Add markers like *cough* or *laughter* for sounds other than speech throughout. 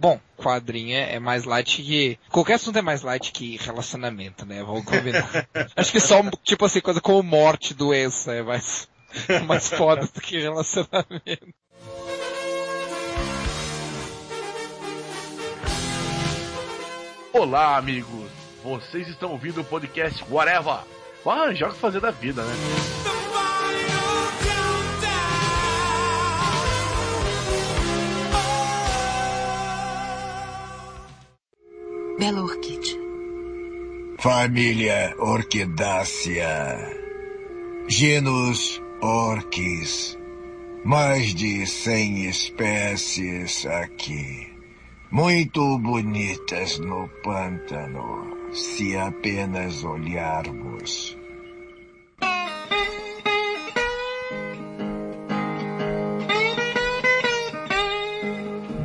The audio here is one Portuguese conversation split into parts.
Bom, quadrinho é mais light que. Qualquer assunto é mais light que relacionamento, né? Vamos combinar. *laughs* Acho que só, tipo assim, coisa como morte, doença é mais, mais foda do que relacionamento. Olá, amigos! Vocês estão ouvindo o podcast Whatever. Ah, joga fazer da vida, né? Bela Orquídea. Família Orquidácea. Genus Orquis. Mais de cem espécies aqui. Muito bonitas no pântano, se apenas olharmos.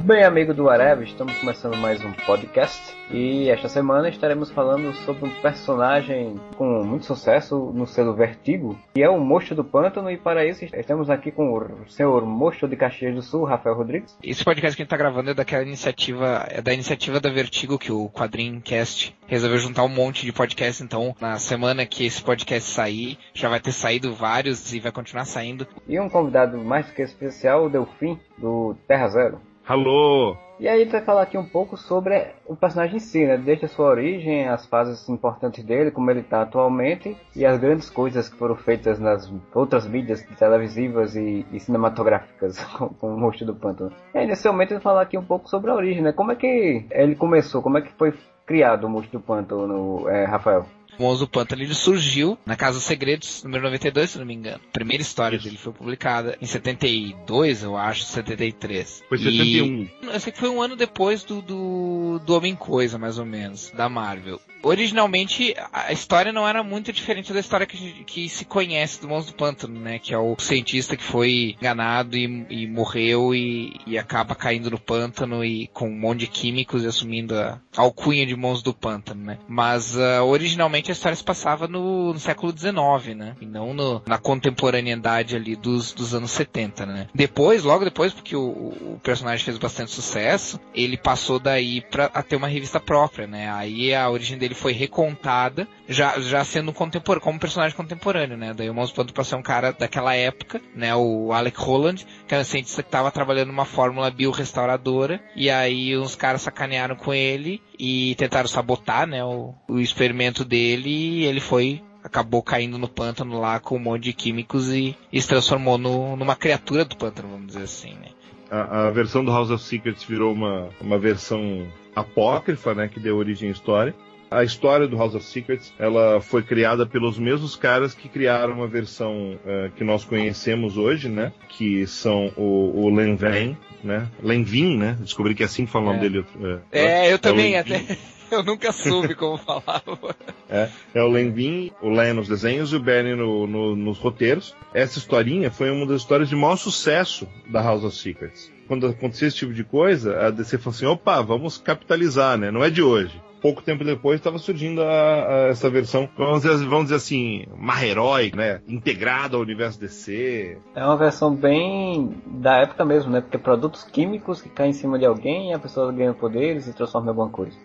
Bem, amigo do Areva, estamos começando mais um podcast e esta semana estaremos falando sobre um personagem com muito sucesso no selo Vertigo, que é o Monstro do Pântano, e para isso estamos aqui com o senhor Monstro de Caxias do Sul, Rafael Rodrigues. Esse podcast que a gente está gravando é daquela iniciativa, é da iniciativa da Vertigo, que o Quadrincast resolveu juntar um monte de podcasts, então na semana que esse podcast sair, já vai ter saído vários e vai continuar saindo. E um convidado mais que especial, o Delfim, do Terra Zero. Alô! E aí vai falar aqui um pouco sobre o personagem em si, né? Desde a sua origem, as fases importantes dele, como ele está atualmente, e as grandes coisas que foram feitas nas outras mídias televisivas e, e cinematográficas, *laughs* com o Monstro do Pântano. E aí, nesse momento, gente vai falar aqui um pouco sobre a origem, né? Como é que ele começou, como é que foi criado o Monstro do Pântano, é, Rafael? O Monstro do Pântano ele surgiu na Casa dos Segredos, número 92, se não me engano. A primeira história dele foi publicada em 72, eu acho, 73. Foi 71. E... Eu sei que foi um ano depois do, do, do Homem-Coisa, mais ou menos, da Marvel. Originalmente, a história não era muito diferente da história que, que se conhece do Monstro do Pântano, né? Que é o cientista que foi enganado e, e morreu e, e, acaba caindo no pântano e com um monte de químicos e assumindo a alcunha de Monstro do Pântano, né? Mas uh, originalmente a história se passava no, no século XIX, né? E não no, na contemporaneidade ali dos, dos anos 70, né? Depois, logo depois, porque o, o personagem fez bastante sucesso, ele passou daí pra a ter uma revista própria, né? Aí a origem dele foi recontada, já, já sendo contemporâneo, como personagem contemporâneo, né? Daí o Monstro Pântano passou um cara daquela época, né? O Alec Holland, que era um cientista que estava trabalhando numa fórmula biorestauradora, e aí uns caras sacanearam com ele e tentaram sabotar, né? O, o experimento dele e ele foi acabou caindo no pântano lá com um monte de químicos e, e se transformou no, numa criatura do pântano, vamos dizer assim, né? A, a, versão do House of Secrets virou uma, uma versão apócrifa, né, que deu origem à história. A história do House of Secrets, ela foi criada pelos mesmos caras que criaram a versão uh, que nós conhecemos hoje, né, que são o, o Len Vin, né, Len Vin, né, descobri que é assim que fala o nome dele. Uh, é, eu é também até... *laughs* Eu nunca soube como falava. É, é o Len Vin, o Len nos desenhos e o Bernie no, no, nos roteiros. Essa historinha foi uma das histórias de maior sucesso da House of Secrets. Quando acontecia esse tipo de coisa, a DC falou assim: opa, vamos capitalizar, né? Não é de hoje pouco tempo depois estava surgindo a, a, essa versão, vamos dizer, vamos dizer assim, mais heróica, né? Integrada ao universo DC. É uma versão bem da época mesmo, né? Porque produtos químicos que caem em cima de alguém e a pessoa ganha poderes e transforma em alguma coisa.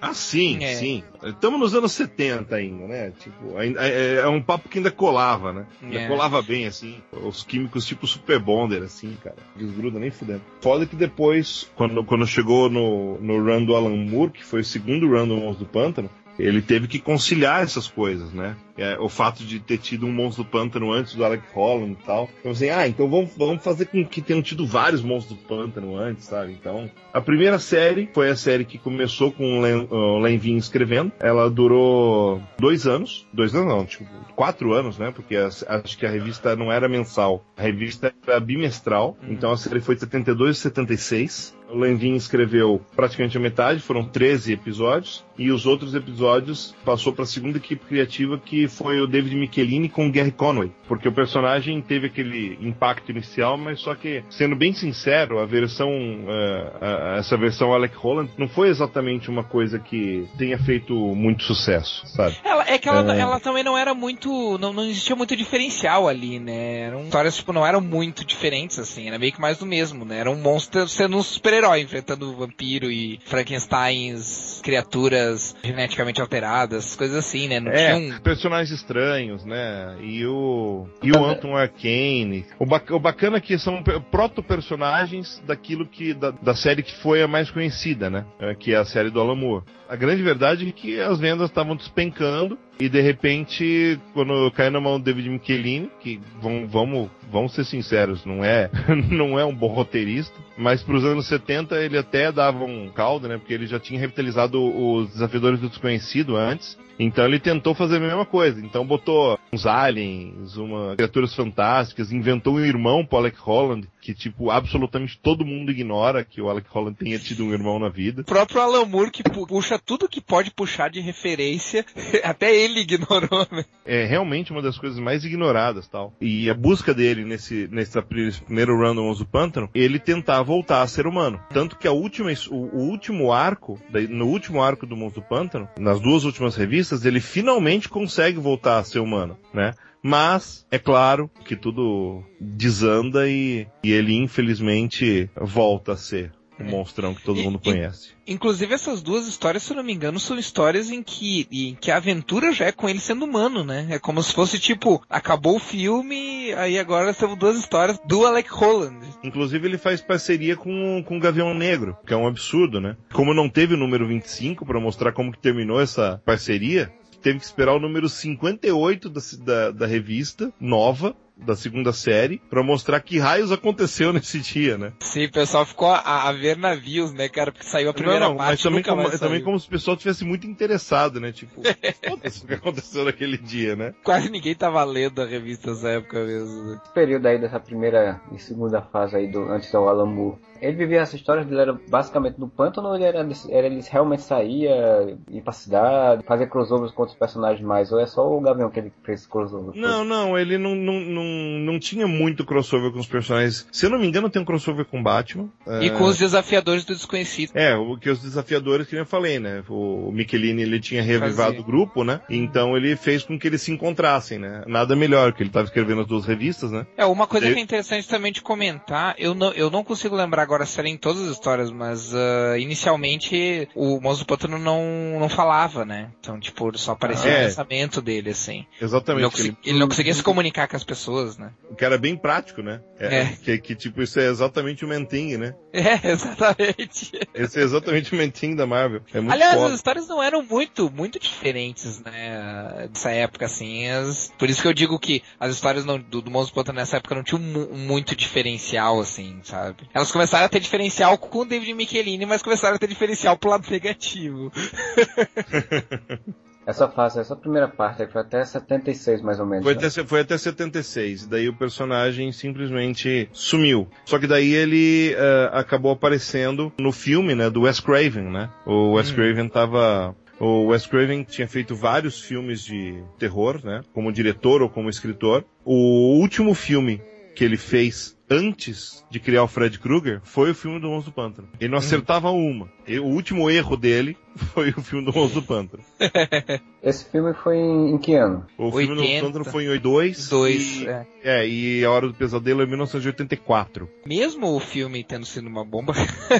Ah, sim, é. sim. Estamos nos anos 70 ainda, né? Tipo, é, é, um papo que ainda colava, né? Ainda é. colava bem, assim. Os químicos tipo Super Bonder, assim, cara. Desgruda nem fudendo. Foda que depois, quando, quando chegou no, no run do Alan Moore, que foi o segundo run do Monstro do Pântano, ele teve que conciliar essas coisas, né? É, o fato de ter tido um monstro do pântano antes do Alec Holland e tal. Então assim, ah, então vamos, vamos fazer com que tenham tido vários monstros do pântano antes, sabe? Então, a primeira série foi a série que começou com o Len, o Len Vin escrevendo. Ela durou dois anos. Dois anos não, tipo, quatro anos, né? Porque a, acho que a revista não era mensal. A revista era bimestral. Uhum. Então a série foi de 72 e 76. O Lenvin escreveu praticamente a metade, foram 13 episódios, e os outros episódios passou para a segunda equipe criativa que foi o David Michelini com o Gary Conway, porque o personagem teve aquele impacto inicial, mas só que, sendo bem sincero, a versão, uh, essa versão Alec Holland não foi exatamente uma coisa que tenha feito muito sucesso, sabe? Ela, é que ela, é... ela também não era muito, não, não existia muito diferencial ali, né? Eram histórias, tipo, não eram muito diferentes, assim, era meio que mais do mesmo, né? Era um monstro sendo um super super-herói, enfrentando vampiro e Frankensteins, criaturas geneticamente alteradas, coisas assim, né? Não é, tinha um... personagens estranhos, né? E o, e o Anton Arcane. O, bac, o bacana é que são proto-personagens daquilo que, da, da, série que foi a mais conhecida, né? É, que é a série do Alan Moore. A grande verdade é que as vendas estavam despencando e de repente, quando caiu na mão do David Michelin, que vamos, vamos, vamos ser sinceros, não é, *laughs* não é um bom roteirista, mas para os anos 70 ele até dava um caldo, né? Porque ele já tinha revitalizado os Desafiadores do Desconhecido antes. Então ele tentou fazer a mesma coisa. Então botou uns aliens, uma criaturas fantásticas, inventou um irmão pro Alec Holland, que tipo absolutamente todo mundo ignora que o Alec Holland tenha tido um irmão na vida. O próprio Alan Moore que puxa tudo que pode puxar de referência, *laughs* até ele ignorou, né? É realmente uma das coisas mais ignoradas, tal. E a busca dele nesse nesse primeiro run do Pântano, ele tentar voltar a ser humano. Tanto que a última o, o último arco, no último arco do Monstro do Pântano, nas duas últimas revistas ele finalmente consegue voltar a ser humano, né? Mas, é claro que tudo desanda e, e ele infelizmente volta a ser o é. monstrão que todo e, mundo conhece. Inclusive essas duas histórias, se eu não me engano, são histórias em que, em que a aventura já é com ele sendo humano, né? É como se fosse tipo, acabou o filme, aí agora temos duas histórias do Alec Holland. Inclusive ele faz parceria com, com o Gavião Negro, que é um absurdo, né? Como não teve o número 25 para mostrar como que terminou essa parceria, teve que esperar o número 58 da, da, da revista, nova, da segunda série para mostrar que raios aconteceu *laughs* nesse dia, né? Sim, o pessoal ficou a, a ver navios, né, cara? Porque saiu a primeira não, não, parte. Mas também como, também como se o pessoal tivesse muito interessado, né? Tipo, *laughs* o que aconteceu naquele dia, né? Quase ninguém tava lendo a revista nessa época mesmo. Né? Esse período aí dessa primeira e segunda fase aí do antes do Alan Moore ele vivia essa história, ele era basicamente no pântano ou ele, era, era, ele realmente saía, ir pra cidade, fazer crossovers com outros personagens mais? Ou é só o Gavião que ele fez crossover? Não, não, ele não, não, não, não tinha muito crossover com os personagens. Se eu não me engano, tem um crossover com Batman. E é... com os desafiadores do desconhecido. É, o que os desafiadores que eu falei, né? O Michelini ele tinha revivado o grupo, né? Então ele fez com que eles se encontrassem, né? Nada melhor, que ele estava escrevendo as duas revistas, né? É, uma coisa que é interessante também de comentar, eu não, eu não consigo lembrar agora se era em todas as histórias, mas uh, inicialmente o Monstro do Pântano não, não falava, né? Então, tipo, só aparecia é. o pensamento dele, assim. Exatamente. Ele não, ele não, conseguia se comunicar com as pessoas, né? O que era bem prático, né? É. é. Que, que, tipo, isso é exatamente o Menting, né? *laughs* É, exatamente. Esse é exatamente o Menting da Marvel. É muito Aliás, foda. as histórias não eram muito, muito diferentes, né? Dessa época, assim. As... Por isso que eu digo que as histórias não, do, do Monstro do Pântano nessa época não tinham muito diferencial, assim, sabe? Elas começaram a ter diferencial com o David Michelini, mas começaram a ter diferencial pro lado negativo. *laughs* Essa fase, essa primeira parte foi até 76 mais ou menos. Foi, né? até, foi até 76. Daí o personagem simplesmente sumiu. Só que daí ele uh, acabou aparecendo no filme, né, do Wes Craven, né? O Wes hum. Craven tava o Wes Craven tinha feito vários filmes de terror, né? Como diretor ou como escritor. O último filme que ele fez antes de criar o Fred Krueger foi o filme do Monstro do Pântano. Ele não acertava uma. E o último erro dele *laughs* foi o filme do Monstro do Pântano. *laughs* Esse filme foi em, que ano? O 80. filme do Monstro do Pântano foi em 82. 2, e, é. é. e A Hora do Pesadelo é em 1984. Mesmo o filme tendo sido uma bomba,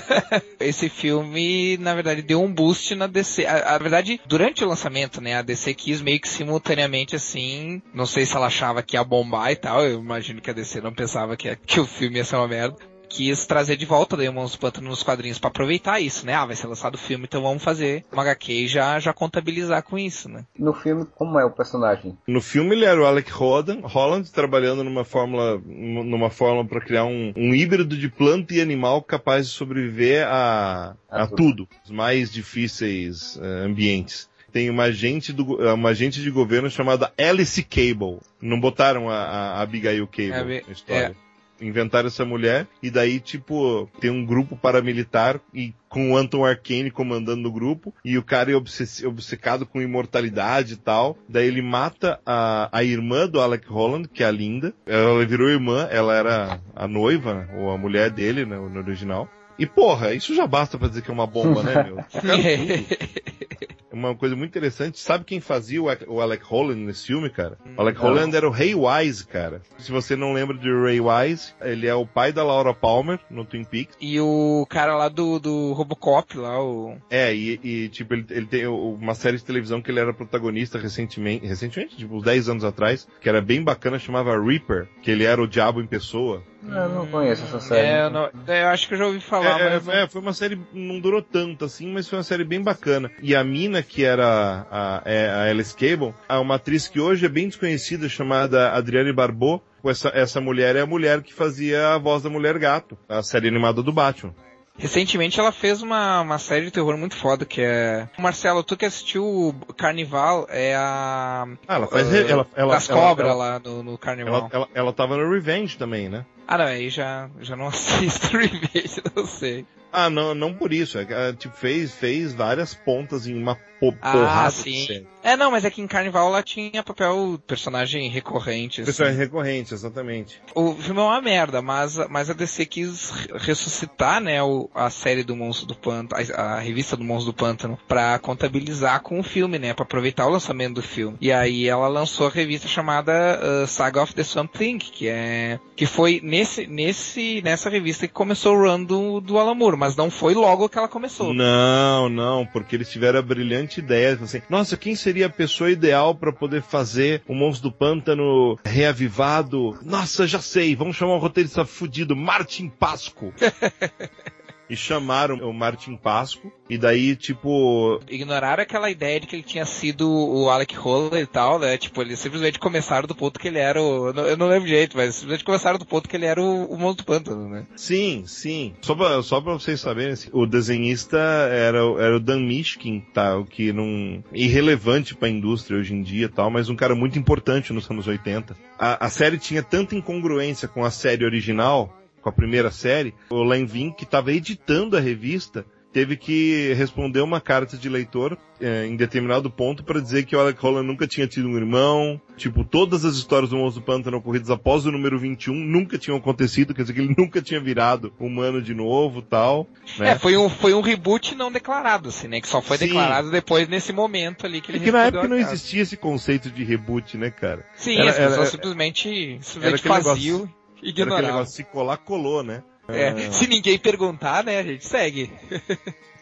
*laughs* esse filme, na verdade, deu um boost na DC. A, a, verdade, durante o lançamento, né, a DC quis meio que simultaneamente, assim, não sei se ela achava que ia bombar e tal, eu imagino que a DC não pensava que, que o filme ia ser uma merda, quis trazer de volta daí Monstro Pântano nos quadrinhos para aproveitar isso, né? Ah, vai ser lançado o filme, então vamos fazer uma HQ e já, já contabilizar com isso, né? No filme, como é o personagem? No filme ele era o Alec Holland, Holland trabalhando numa fórmula, numa fórmula para criar um, um híbrido de planta e animal capaz de sobreviver a, a, a tudo. Os mais difíceis uh, ambientes tem uma agente, do, uma agente de governo chamada Alice Cable. Não botaram a, a Abigail Cable é, na história. Inventaram essa mulher e daí tipo tem um grupo paramilitar e com o Anton Arcane comandando o grupo e o cara é obcecado com imortalidade e tal. Daí ele mata a, a irmã do Alec Holland, que é a Linda. Ela virou irmã, ela era a noiva, né, ou a mulher dele, né, no original. E porra, isso já basta pra dizer que é uma bomba, né, meu? *laughs* uma coisa muito interessante. Sabe quem fazia o Alec Holland nesse filme, cara? O Alec Holland era o Ray Wise, cara. Se você não lembra de Ray Wise, ele é o pai da Laura Palmer no Twin Peaks. E o cara lá do, do Robocop, lá, o... É, e, e tipo, ele, ele tem uma série de televisão que ele era protagonista recentemente, recentemente, tipo, uns 10 anos atrás, que era bem bacana, chamava Reaper, que ele era o diabo em pessoa. Eu não conheço essa série. É, eu, não, é, eu acho que eu já ouvi falar, é, mas... É, foi uma série, não durou tanto assim, mas foi uma série bem bacana. E a mina, que era a, a, é, a Alice Cable, uma atriz que hoje é bem desconhecida, chamada Adriane Barbeau, essa, essa mulher é a mulher que fazia a voz da Mulher Gato, a série animada do Batman. Recentemente ela fez uma, uma série de terror muito foda, que é... Marcelo, tu que assistiu Carnival, é a... Ah, ela faz... Uh, ela, ela, das cobras lá no, no Carnival. Ela, ela, ela tava no Revenge também, né? Ah, não, aí já, já não *laughs* assisto Revenge, não sei. Ah, não, não por isso. É, é, tipo, fez, fez várias pontas em uma po ah, porrada sim. É, não, mas é que em Carnival ela tinha papel personagem recorrente. Assim. Personagem recorrente, exatamente. O filme é uma merda, mas, mas a DC quis ressuscitar, né, o, a série do Monstro do Pântano, a, a, revista do Monstro do Pântano, pra contabilizar com o filme, né, pra aproveitar o lançamento do filme. E aí ela lançou a revista chamada uh, Saga of the Swamp Thing, que é, que foi nesse, nesse, nessa revista que começou o run do, do Alan Moore, mas não foi logo que ela começou. Não, não, porque eles tiveram a brilhante ideia, assim, nossa, quem seria seria a pessoa ideal para poder fazer o Monstro do Pântano reavivado? Nossa, já sei, vamos chamar um roteirista fudido, Martin Pasco. *laughs* e chamaram o Martin Pasco. E daí, tipo. Ignoraram aquela ideia de que ele tinha sido o Alec Roller e tal, né? Tipo, eles simplesmente começaram do ponto que ele era o. Eu não lembro jeito, mas simplesmente começaram do ponto que ele era o, o do pântano, né? Sim, sim. Só pra, só pra vocês saberem, assim, o desenhista era, era o Dan Mishkin, tá? O que não. irrelevante pra indústria hoje em dia tal, mas um cara muito importante nos anos 80. A, a série tinha tanta incongruência com a série original com a primeira série, o Len Vin, que estava editando a revista, teve que responder uma carta de leitor é, em determinado ponto para dizer que o Alec Holland nunca tinha tido um irmão, tipo, todas as histórias do Monstro do Pântano ocorridas após o número 21 nunca tinham acontecido, quer dizer que ele nunca tinha virado humano de novo tal. Né? É, foi um, foi um reboot não declarado, assim, né? Que só foi Sim. declarado depois nesse momento ali que ele Porque na época não existia esse conceito de reboot, né, cara? Sim, era, as pessoas era, simplesmente, simplesmente faziam. Negócio Ignorar. Negócio, se colar, colou, né? É, ah. se ninguém perguntar, né, a gente segue.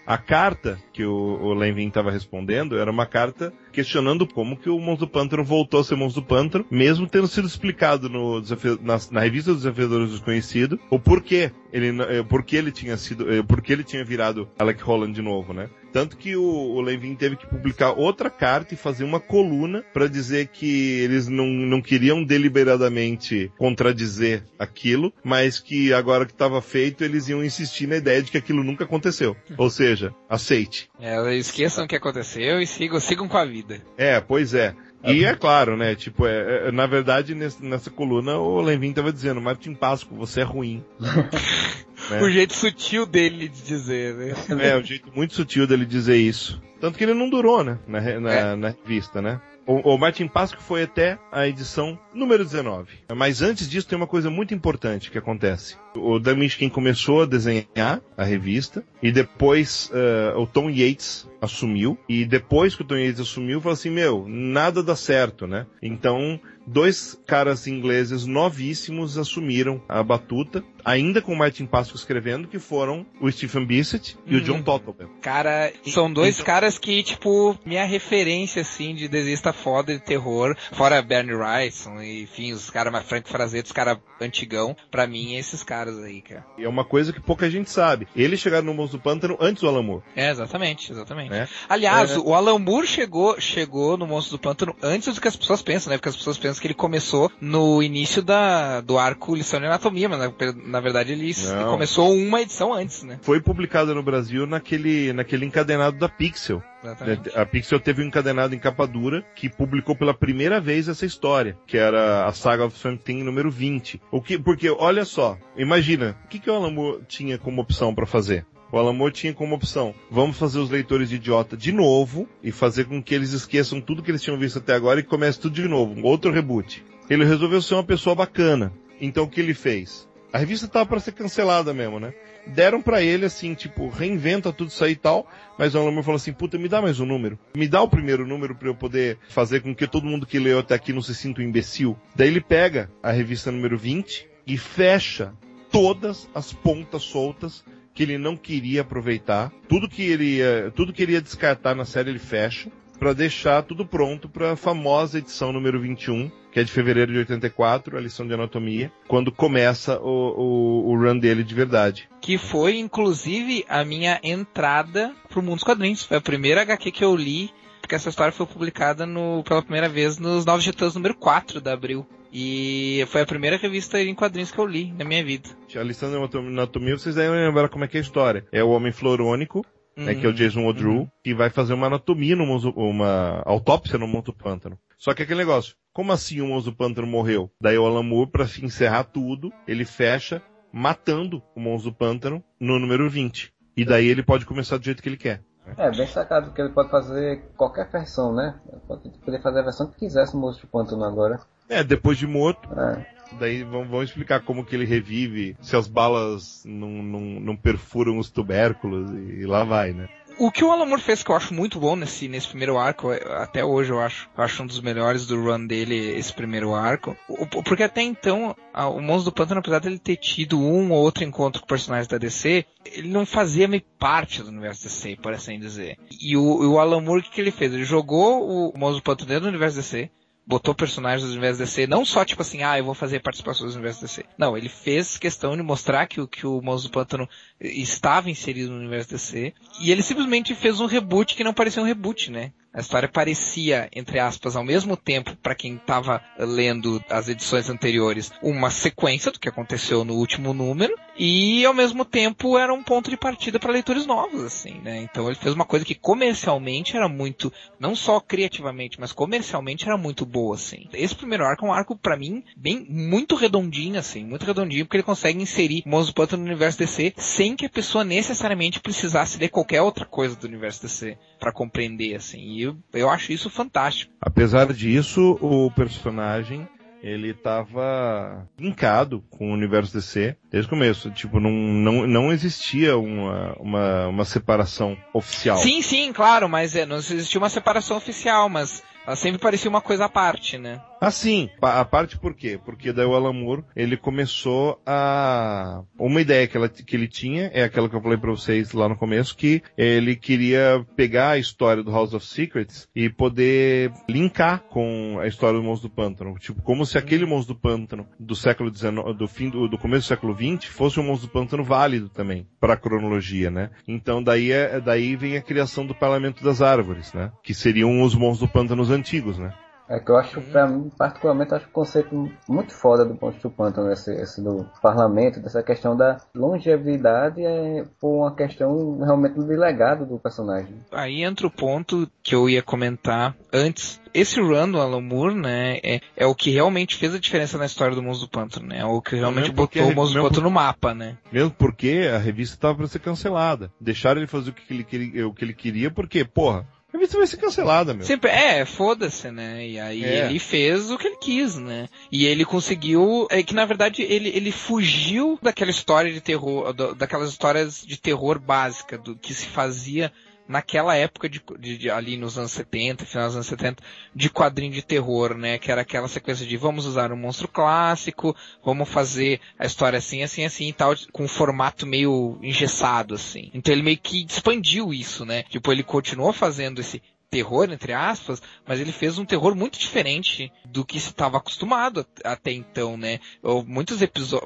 A carta que o, o Lenvin estava respondendo era uma carta questionando como que o Monstro Pântano voltou a ser Monstro Pântano, mesmo tendo sido explicado no na, na, revista dos Desafiadores Desconhecidos, o porquê ele, eh, porque ele tinha sido, eh, porque ele tinha virado Alec Holland de novo, né? Tanto que o, o Levin teve que publicar outra carta e fazer uma coluna para dizer que eles não, não queriam deliberadamente contradizer aquilo, mas que agora que estava feito, eles iam insistir na ideia de que aquilo nunca aconteceu. Ou seja, aceite. É, esqueçam o que aconteceu e sigam, sigam com a vida. É, pois é. E é claro, né? Tipo, é, é na verdade, nessa, nessa coluna, o Levin tava dizendo, Martin Pasco, você é ruim. *laughs* Né? O jeito sutil dele de dizer, né? É, o jeito muito sutil dele dizer isso. Tanto que ele não durou, né? Na, na, é. na revista, né? O, o Martin Pasco foi até a edição número 19. Mas antes disso tem uma coisa muito importante que acontece. O Dan Mishkin começou a desenhar a revista e depois uh, o Tom Yates assumiu e depois que o Tom Yates assumiu falou assim, meu, nada dá certo, né? Então dois caras ingleses novíssimos assumiram a batuta, ainda com o Martin Pasco escrevendo, que foram o Stephen Bissett e hum. o John Totleben. Cara, são dois então... caras que, tipo, minha referência, assim, de desenhista foda de terror, fora Bernie Wrightson, enfim, os caras mais Frank Frazetta, os caras antigão, pra mim, esses caras aí, cara. E é uma coisa que pouca gente sabe. Eles chegaram no Monstro do Pântano antes do Alan Moore. É, exatamente, exatamente. É. Aliás, é. o Alan Moore chegou, chegou no Monstro do Pântano antes do que as pessoas pensam, né? Porque as pessoas pensam que ele começou no início da, do arco Lição de Anatomia, mas na, na verdade ele, começou uma edição antes, né? Foi publicado no Brasil naquele, naquele encadenado da Pixel. Exatamente. A Pixel teve um encadenado em capa dura que publicou pela primeira vez essa história, que era a Saga of Something número 20. O que, porque, olha só, imagina, o que, que o Alamo tinha como opção para fazer? O Alamo tinha como opção, vamos fazer os leitores de idiota de novo e fazer com que eles esqueçam tudo que eles tinham visto até agora e comece tudo de novo, um outro reboot. Ele resolveu ser uma pessoa bacana. Então o que ele fez? A revista tava para ser cancelada mesmo, né? Deram para ele assim, tipo, reinventa tudo isso aí e tal, mas o Alan Moore falou assim, puta, me dá mais um número. Me dá o primeiro número para eu poder fazer com que todo mundo que leu até aqui não se sinta um imbecil. Daí ele pega a revista número 20 e fecha todas as pontas soltas que ele não queria aproveitar. Tudo que ele ia, tudo que ele ia descartar na série ele fecha para deixar tudo pronto para a famosa edição número 21, que é de fevereiro de 84, a lição de anatomia, quando começa o, o, o run dele de verdade. Que foi, inclusive, a minha entrada pro mundo dos quadrinhos. Foi a primeira HQ que eu li, porque essa história foi publicada no, pela primeira vez nos Novos Titãs número 4 da Abril. E foi a primeira revista em quadrinhos que eu li na minha vida. A lição de anatomia, vocês devem lembrar como é que é a história. É o homem florônico, uhum. né, que é o uhum. Jason O'Drew, uhum. que vai fazer uma anatomia, no uma autópsia no monstro pântano. Só que aquele negócio, como assim o monstro pântano morreu? Daí o Alan Moore, pra encerrar tudo, ele fecha matando o monstro pântano no número 20. E daí ele pode começar do jeito que ele quer. É, bem sacado, que ele pode fazer qualquer versão, né? Ele pode poder fazer a versão que quisesse o monstro pântano agora. É, depois de morto. É. Daí vamos, vamos, explicar como que ele revive, se as balas não, não, não perfuram os tubérculos e lá vai, né? O que o Alan fez que eu acho muito bom nesse, nesse primeiro arco, é, até hoje eu acho, eu acho um dos melhores do run dele, esse primeiro arco. Porque até então, o Monstro do Pântano, apesar dele ter tido um ou outro encontro com personagens da DC, ele não fazia meio parte do universo DC, por assim dizer. E o, o Alan Moore, o que, que ele fez? Ele jogou o Monstro do Pântano dentro do universo DC, botou personagens do universo DC, não só tipo assim, ah, eu vou fazer participações do universo DC. Não, ele fez questão de mostrar que, que o Monstro do Pântano estava inserido no universo DC, e ele simplesmente fez um reboot que não parecia um reboot, né? A história parecia, entre aspas, ao mesmo tempo, para quem estava lendo as edições anteriores, uma sequência do que aconteceu no último número, e ao mesmo tempo era um ponto de partida para leitores novos, assim, né? Então ele fez uma coisa que comercialmente era muito, não só criativamente, mas comercialmente era muito boa, assim. Esse primeiro arco é um arco, para mim, bem, muito redondinho, assim, muito redondinho, porque ele consegue inserir Monstro Pântano no universo DC sem que a pessoa necessariamente precisasse ler qualquer outra coisa do universo DC para compreender, assim. E eu, eu acho isso fantástico. Apesar disso, o personagem ele estava linkado com o universo DC desde o começo. Tipo, não, não, não existia uma, uma, uma separação oficial. Sim, sim, claro, mas é, não existia uma separação oficial, mas ela sempre parecia uma coisa à parte, né? Assim, a parte por quê? Porque daí o Alan Moore, ele começou a... Uma ideia que, ela, que ele tinha, é aquela que eu falei pra vocês lá no começo, que ele queria pegar a história do House of Secrets e poder linkar com a história do Monstro do Pântano. Tipo, como se aquele Monstro do Pântano do século XIX, do fim do, do começo do século XX, fosse um Monstro do Pântano válido também, para a cronologia, né? Então daí, é, daí vem a criação do Parlamento das Árvores, né? Que seriam os Monstros do Pântano antigos, né? É que eu acho, pra mim, particularmente, acho o conceito muito foda do Monstro do Pântano, esse, esse do parlamento, dessa questão da longevidade é por uma questão realmente de legado do personagem. Aí entra o ponto que eu ia comentar antes. Esse run do Alan Moore, né, é, é o que realmente fez a diferença na história do Monstro do Pântano, né? É o que realmente botou o Monstro do Pântano no mapa, né? Mesmo porque a revista estava para ser cancelada. Deixaram ele fazer o que ele, queria, o que ele queria, porque, porra, revista vai ser cancelada, meu. Sempre, é, foda-se, né? E aí é. ele fez o que ele quis, né? E ele conseguiu, é que na verdade ele, ele fugiu daquela história de terror, daquelas histórias de terror básica, do que se fazia naquela época de, de, de, ali nos anos 70, final dos anos 70, de quadrinho de terror, né? Que era aquela sequência de vamos usar um monstro clássico, vamos fazer a história assim, assim, assim e tal, com um formato meio engessado, assim. Então ele meio que expandiu isso, né? Tipo, ele continuou fazendo esse terror, entre aspas, mas ele fez um terror muito diferente do que se estava acostumado até então, né? Muitos,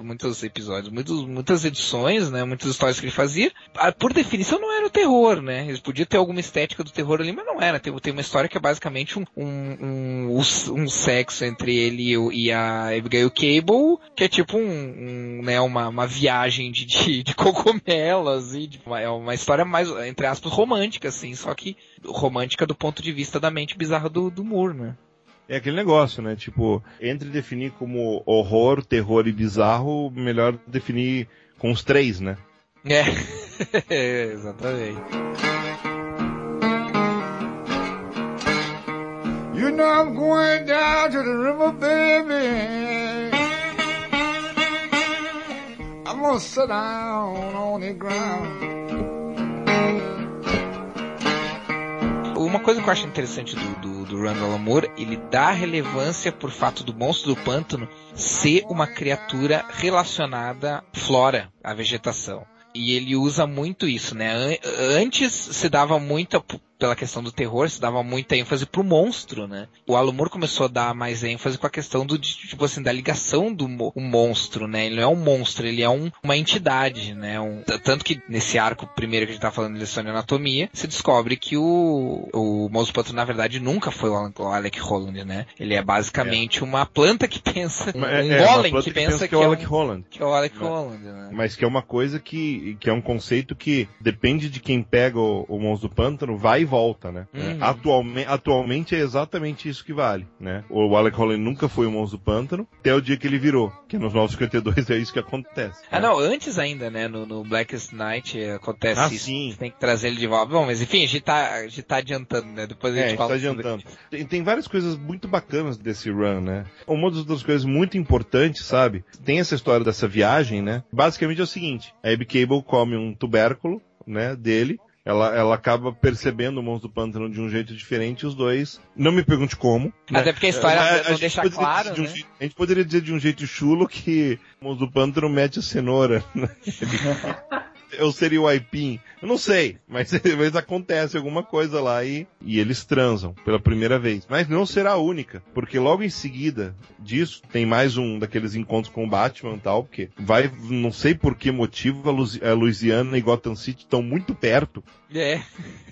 muitos episódios, muitos, muitas edições, né? Muitas histórias que ele fazia, por definição não era o terror, né? Eles podiam ter alguma estética do terror ali, mas não era. Tem, tem uma história que é basicamente um, um, um, um sexo entre ele e a Abigail Cable, que é tipo um, um né, uma, uma viagem de, de, de cogumelas e de, é uma história mais, entre aspas, romântica, assim, só que romântica do ponto de vista da mente bizarra do, do Moore, né? É aquele negócio, né? Tipo, entre definir como horror, terror e bizarro, melhor definir com os três, né? É, *laughs* exatamente. You know I'm going down to the river, baby. Mama, sit down on the ground. Uma coisa que eu acho interessante do, do, do Randall Moore, ele dá relevância por fato do monstro do pântano ser uma criatura relacionada à flora, à vegetação. E ele usa muito isso, né? Antes se dava muita pela questão do terror, se dava muita ênfase pro monstro, né? O Alan Moore começou a dar mais ênfase com a questão do, tipo assim, da ligação do o monstro, né? Ele não é um monstro, ele é um, uma entidade, né? Um, tanto que nesse arco primeiro que a gente tá falando de lição de anatomia, se descobre que o, o monstro pântano, na verdade, nunca foi o, Alec Holland, né? Ele é basicamente é. uma planta que pensa, um é, golem que, que, pensa que, que, é o Alec é um, Holland. Que é o Alec Holland, né? Mas que é uma coisa que, que é um conceito que depende de quem pega o, o monstro do pântano, vai volta, né? Uhum. Atualmente, atualmente é exatamente isso que vale, né? O Alec Holland nunca foi o monstro do pântano, até o dia que ele virou, que nos 952 é isso que acontece. Ah, né? não, antes ainda, né? No, no Blackest Night acontece ah, isso. Sim. Você tem que trazer ele de volta. Bom, mas enfim, a gente tá, a gente tá adiantando, né? Depois a gente é, fala. A gente tá adiantando. Tem, tem, várias coisas muito bacanas desse run, né? Uma das coisas muito importantes, sabe? Tem essa história dessa viagem, né? Basicamente é o seguinte: a Abby Cable come um tubérculo, né, dele, ela, ela acaba percebendo o monstro do pântano de um jeito diferente os dois. Não me pergunte como. Né? Até porque a história a, não a deixa claro, um, né? A gente poderia dizer de um jeito chulo que o monstro do pântano mete a cenoura. *laughs* Né? eu seria o Aipim. Eu não sei, mas *laughs* às vezes acontece alguma coisa lá e, e eles transam pela primeira vez. Mas não será a única, porque logo em seguida disso tem mais um daqueles encontros com o Batman e tal, porque vai, não sei por que motivo, a Louisiana e Gotham City estão muito perto. É.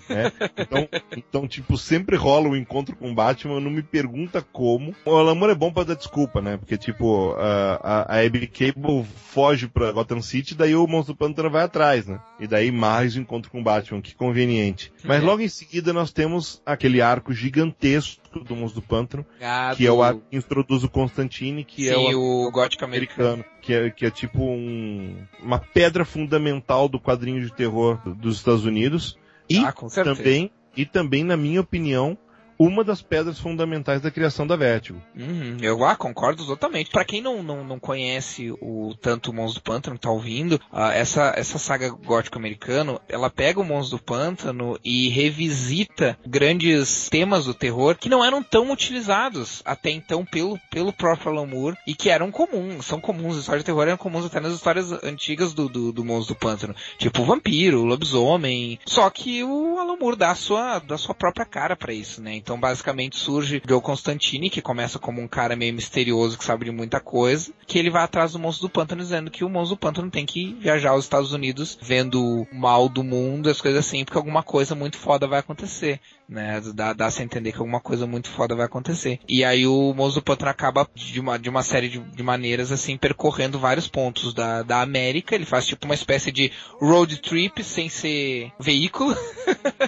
É. Então, então, tipo, sempre rola o um encontro com o Batman, não me pergunta como. O Alamor é bom pra dar desculpa, né? Porque, tipo, a, a, a Abby Cable foge pra Gotham City, daí o Monstro Pantera vai atrás, né? E daí mais o encontro com o Batman, que conveniente. Mas logo em seguida nós temos aquele arco gigantesco do Monstro do Pântano, ah, que do... é o arco que introduz o Constantine, que Sim, é o, o gótico americano. Que é, que é tipo um, uma pedra fundamental do quadrinho de terror dos Estados Unidos. E ah, também, e também, na minha opinião, uma das pedras fundamentais da criação da Vertigo. Uhum, eu ah, concordo totalmente. Para quem não, não, não conhece o tanto o Monstro do Pântano, tá ouvindo, uh, essa, essa saga gótico-americano, ela pega o Monstro do Pântano e revisita grandes temas do terror que não eram tão utilizados até então pelo, pelo próprio Alan Moore e que eram comuns, são comuns, as histórias de terror eram comuns até nas histórias antigas do, do, do do Pântano. Tipo o vampiro, o lobisomem. Só que o Alan Moore dá sua, dá sua própria cara para isso, né? Então, basicamente, surge Joe Constantine, que começa como um cara meio misterioso que sabe de muita coisa, que ele vai atrás do monstro do pântano dizendo que o monstro do pântano tem que viajar aos Estados Unidos vendo o mal do mundo, as coisas assim, porque alguma coisa muito foda vai acontecer né? Dá, dá a entender que alguma coisa muito foda vai acontecer. E aí o do Pântano acaba de uma, de uma série de, de, maneiras, assim, percorrendo vários pontos da, da América. Ele faz tipo uma espécie de road trip sem ser veículo.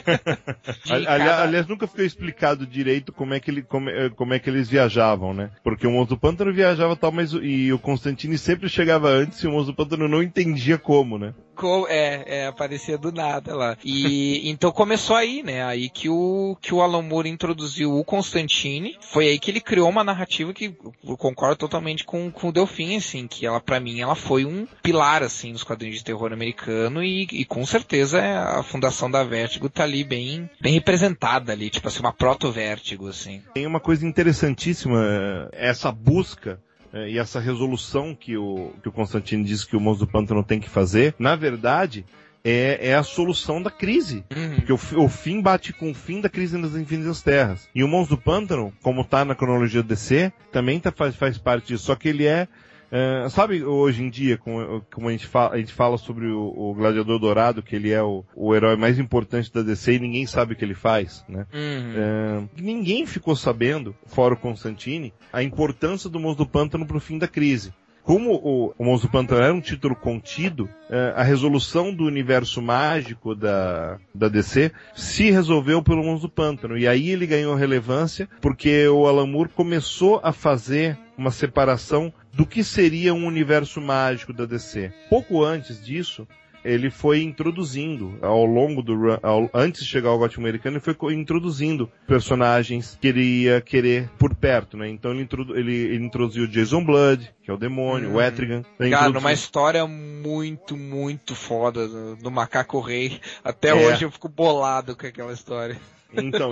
*laughs* cada... Aliás, nunca ficou explicado direito como é que, ele, como, é, como é que eles viajavam, né? Porque o do Pântano viajava tal, mas e o Constantine sempre chegava antes e o do Pântano não entendia como, né? É, é, aparecia do nada lá. E então começou aí, né? Aí que o, que o Alan Moore introduziu o Constantine. Foi aí que ele criou uma narrativa que eu concordo totalmente com, com o Delfim, assim, que ela, para mim, ela foi um pilar, assim, nos quadrinhos de terror americano e, e com certeza a fundação da Vertigo tá ali bem, bem representada ali, tipo assim, uma proto-Vertigo, assim. Tem uma coisa interessantíssima, essa busca é, e essa resolução que o, que o Constantino disse que o Monstro do Pântano tem que fazer, na verdade, é, é, a solução da crise. Uhum. Porque o, o, fim bate com o fim da crise nas Infinitas Terras. E o Monstro do Pântano, como tá na cronologia do DC, também tá, faz, faz parte disso. Só que ele é é, sabe hoje em dia, como, como a, gente fala, a gente fala sobre o, o, Gladiador Dourado, que ele é o, o, herói mais importante da DC e ninguém sabe o que ele faz, né? Uhum. É, ninguém ficou sabendo, fora o Constantine, a importância do Monstro do Pântano pro fim da crise como o, o Monstro do Pântano era um título contido, é, a resolução do universo mágico da, da DC se resolveu pelo Monstro do Pântano. E aí ele ganhou relevância porque o Alan Moore começou a fazer uma separação do que seria um universo mágico da DC. Pouco antes disso, ele foi introduzindo ao longo do run, ao, antes de chegar ao Gótico Americano, ele foi introduzindo personagens que ele ia querer por perto, né? Então ele, introdu, ele, ele introduziu o Jason Blood, que é o demônio, hum. o Etrigan. Cara, uma história muito, muito foda do, do Macaco Rei. Até é. hoje eu fico bolado com aquela história. Então,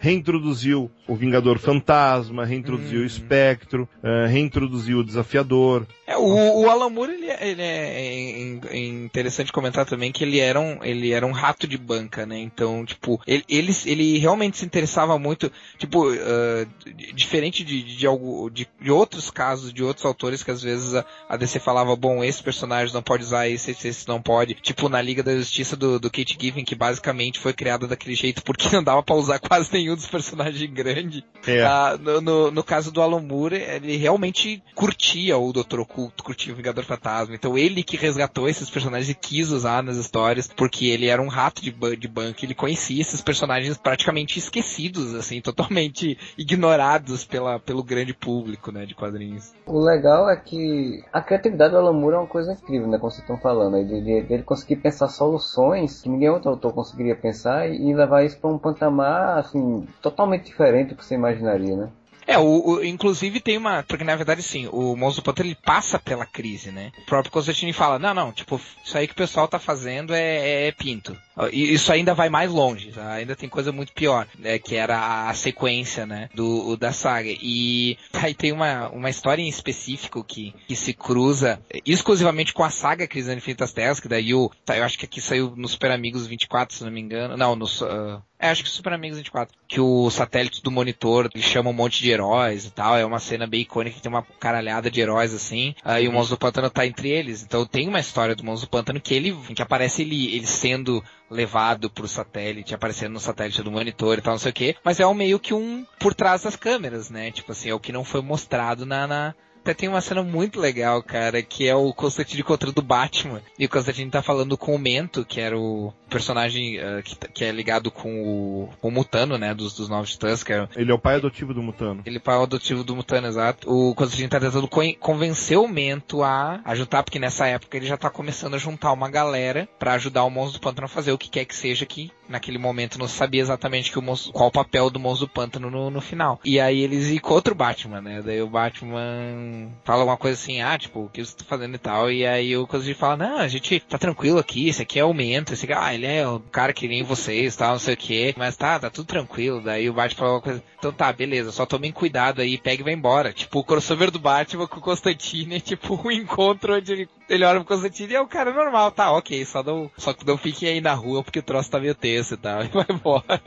reintroduziu o Vingador Fantasma, reintroduziu hum. o Espectro, uh, reintroduziu o Desafiador. É, o, o Alan Moore, ele, é, ele é, interessante comentar também que ele era um, ele era um rato de banca, né? Então, tipo, ele, ele, ele realmente se interessava muito, tipo, uh, diferente de, de, de, algo, de, de, outros casos, de outros autores que às vezes a, a, DC falava, bom, esse personagem não pode usar esse, esse, esse não pode. Tipo, na Liga da Justiça do, do Kate Giffen, que basicamente foi criada daquele jeito porque *laughs* não dava pra usar *laughs* quase nenhum dos personagens grandes. É. Ah, no, no, no, caso do Alan Moore, ele realmente curtia o Dr. Oculto, curtia o Vingador Fantasma. Então ele que resgatou esses personagens e quis usar nas histórias, porque ele era um rato de, de banco, ele conhecia esses personagens praticamente esquecidos, assim, totalmente *laughs* ignorados pela, pelo grande público, né, de quadrinhos. O legal é que a criatividade do Alan Moore é uma coisa incrível, né, como vocês estão falando, ele, ele conseguir pensar soluções que ninguém outro autor conseguiria pensar e, e levar isso para um patamar patamar, assim, totalmente diferente do que você imaginaria, né? É, o, o, inclusive tem uma. Porque na verdade, sim, o Monstro do Pântano ele passa pela crise, né? O próprio Constantine fala: não, não, tipo, isso aí que o pessoal tá fazendo é, é pinto. Isso ainda vai mais longe, tá? ainda tem coisa muito pior, né? Que era a sequência, né? Do, da saga. E *laughs* aí tem uma, uma história em específico que, que se cruza exclusivamente com a saga Crise das Infinitas Terras, que daí o. Eu acho que aqui saiu no Super Amigos 24, se não me engano. Não, no. Uh, é, acho que Super Amigos 24. Que o satélite do monitor ele chama um monte de heróis e tal. É uma cena bem icônica que tem uma caralhada de heróis assim. Aí o Monstro do Pântano tá entre eles. Então tem uma história do Monstro do Pântano que ele. que aparece ele, ele sendo levado pro satélite, aparecendo no satélite do monitor e tal, não sei o que. Mas é um meio que um por trás das câmeras, né? Tipo assim, é o que não foi mostrado na, na até tem uma cena muito legal, cara, que é o Constantine contra do Batman. E o Constantine tá falando com o Mento, que era o personagem uh, que, que, é ligado com o, o Mutano, né, dos, dos Novos Titãs. Que é, ele é o pai adotivo do Mutano. Ele é o pai adotivo do Mutano, exato. O Constantine tá tentando convencer o Mento a, a juntar, porque nessa época ele já tá começando a juntar uma galera para ajudar o Monstro do Pântano a fazer o que quer que seja que naquele momento não sabia exatamente que o monstro, qual o papel do Monstro do Pântano no, no final. E aí eles encontram o Batman, né? Daí o Batman fala uma coisa assim, ah, tipo, o que você tá fazendo e tal, e aí o Constantine fala, não, a gente tá tranquilo aqui, esse aqui é o Mento, esse aqui, ah, ele é o cara que nem vocês, tal, não sei o que, mas tá, tá tudo tranquilo, daí o Batman fala uma coisa, então tá, beleza, só tomem cuidado aí, pega e vai embora. Tipo, o crossover do Batman com o Constantine é tipo um encontro onde ele, ele olha pro Constantine e é o cara normal, tá, ok, só não, só que não fiquem aí na rua porque o troço tá meio tenso e tal, *laughs* e vai embora.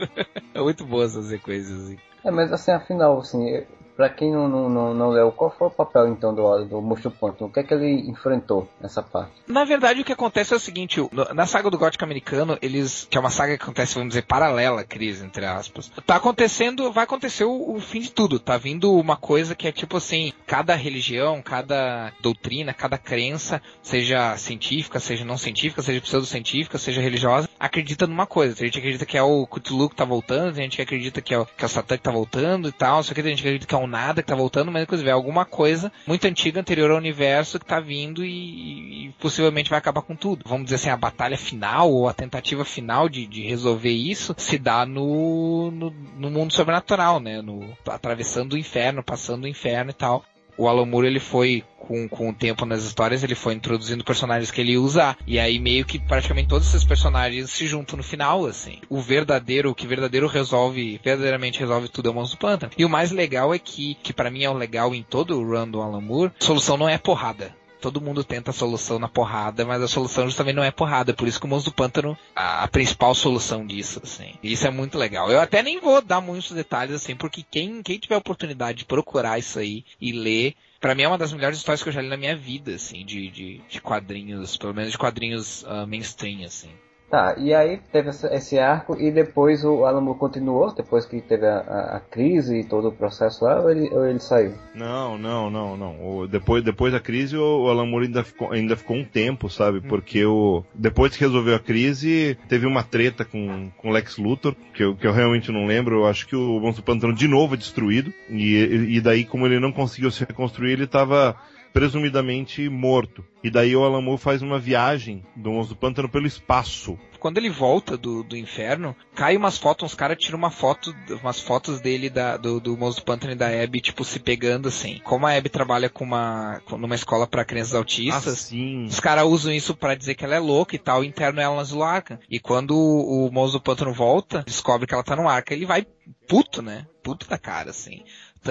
é muito boa essas sequências, assim. É, mas assim, afinal, assim, Pra quem não, não, não, não leu, qual foi o papel então do, do Monstro Pântano? O que é que ele enfrentou nessa parte? Na verdade, o que acontece é o seguinte: na saga do Gótico Americano, eles. que é uma saga que acontece, vamos dizer, paralela à crise, entre aspas. Tá acontecendo, vai acontecer o, o fim de tudo. Tá vindo uma coisa que é tipo assim: cada religião, cada doutrina, cada crença, seja científica, seja não científica, seja pseudocientífica, seja religiosa, acredita numa coisa. Tem gente que acredita que é o Cthulhu que tá voltando, tem gente que acredita que é o, que é o Satã que tá voltando e tal, só que tem gente que acredita que é um nada que tá voltando, mas inclusive é alguma coisa muito antiga, anterior ao universo que tá vindo e, e, possivelmente vai acabar com tudo. Vamos dizer assim, a batalha final ou a tentativa final de, de resolver isso se dá no, no, no mundo sobrenatural, né? No, atravessando o inferno, passando o inferno e tal o Alan Moore ele foi com, com o tempo nas histórias, ele foi introduzindo personagens que ele ia usar. E aí meio que praticamente todos esses personagens se juntam no final, assim. O verdadeiro, o que verdadeiro resolve, verdadeiramente resolve tudo é o Monstro do Pântano. E o mais legal é que, que para mim é o legal em todo o run do Alan Moore, a solução não é porrada todo mundo tenta a solução na porrada, mas a solução justamente não é porrada. Por isso que o Monstro do Pântano, a, a, principal solução disso, assim. E isso é muito legal. Eu até nem vou dar muitos detalhes, assim, porque quem, quem tiver oportunidade de procurar isso aí e ler, para mim é uma das melhores histórias que eu já li na minha vida, assim, de, de, de quadrinhos, pelo menos de quadrinhos uh, mainstream, assim. Tá, e aí teve esse arco e depois o Alamo continuou, depois que teve a, a, a, crise e todo o processo lá, ou ele, ou ele saiu? Não, não, não, não. O, depois, depois da crise o, o Alamo ainda ficou, ainda ficou um tempo, sabe? Hum. Porque o, depois que resolveu a crise, teve uma treta com, com Lex Luthor, que eu, que eu realmente não lembro. Eu acho que o Monstro Pantano de novo é destruído. E, e daí, como ele não conseguiu se reconstruir, ele tava presumidamente morto. E daí o Alan Moore faz uma viagem do Monstro do Pântano pelo espaço. Quando ele volta do, do inferno, cai umas fotos, uns caras tiram uma foto, umas fotos dele da, do, do Monstro do Pântano e da Abby, tipo, se pegando assim. Como a Abby trabalha com uma, numa escola para crianças autistas, ah, os caras usam isso para dizer que ela é louca e tal, interno ela na Zulaca. E quando o, o Monstro do Pântano volta, descobre que ela tá no arca, ele vai puto, né? Puto da cara, assim.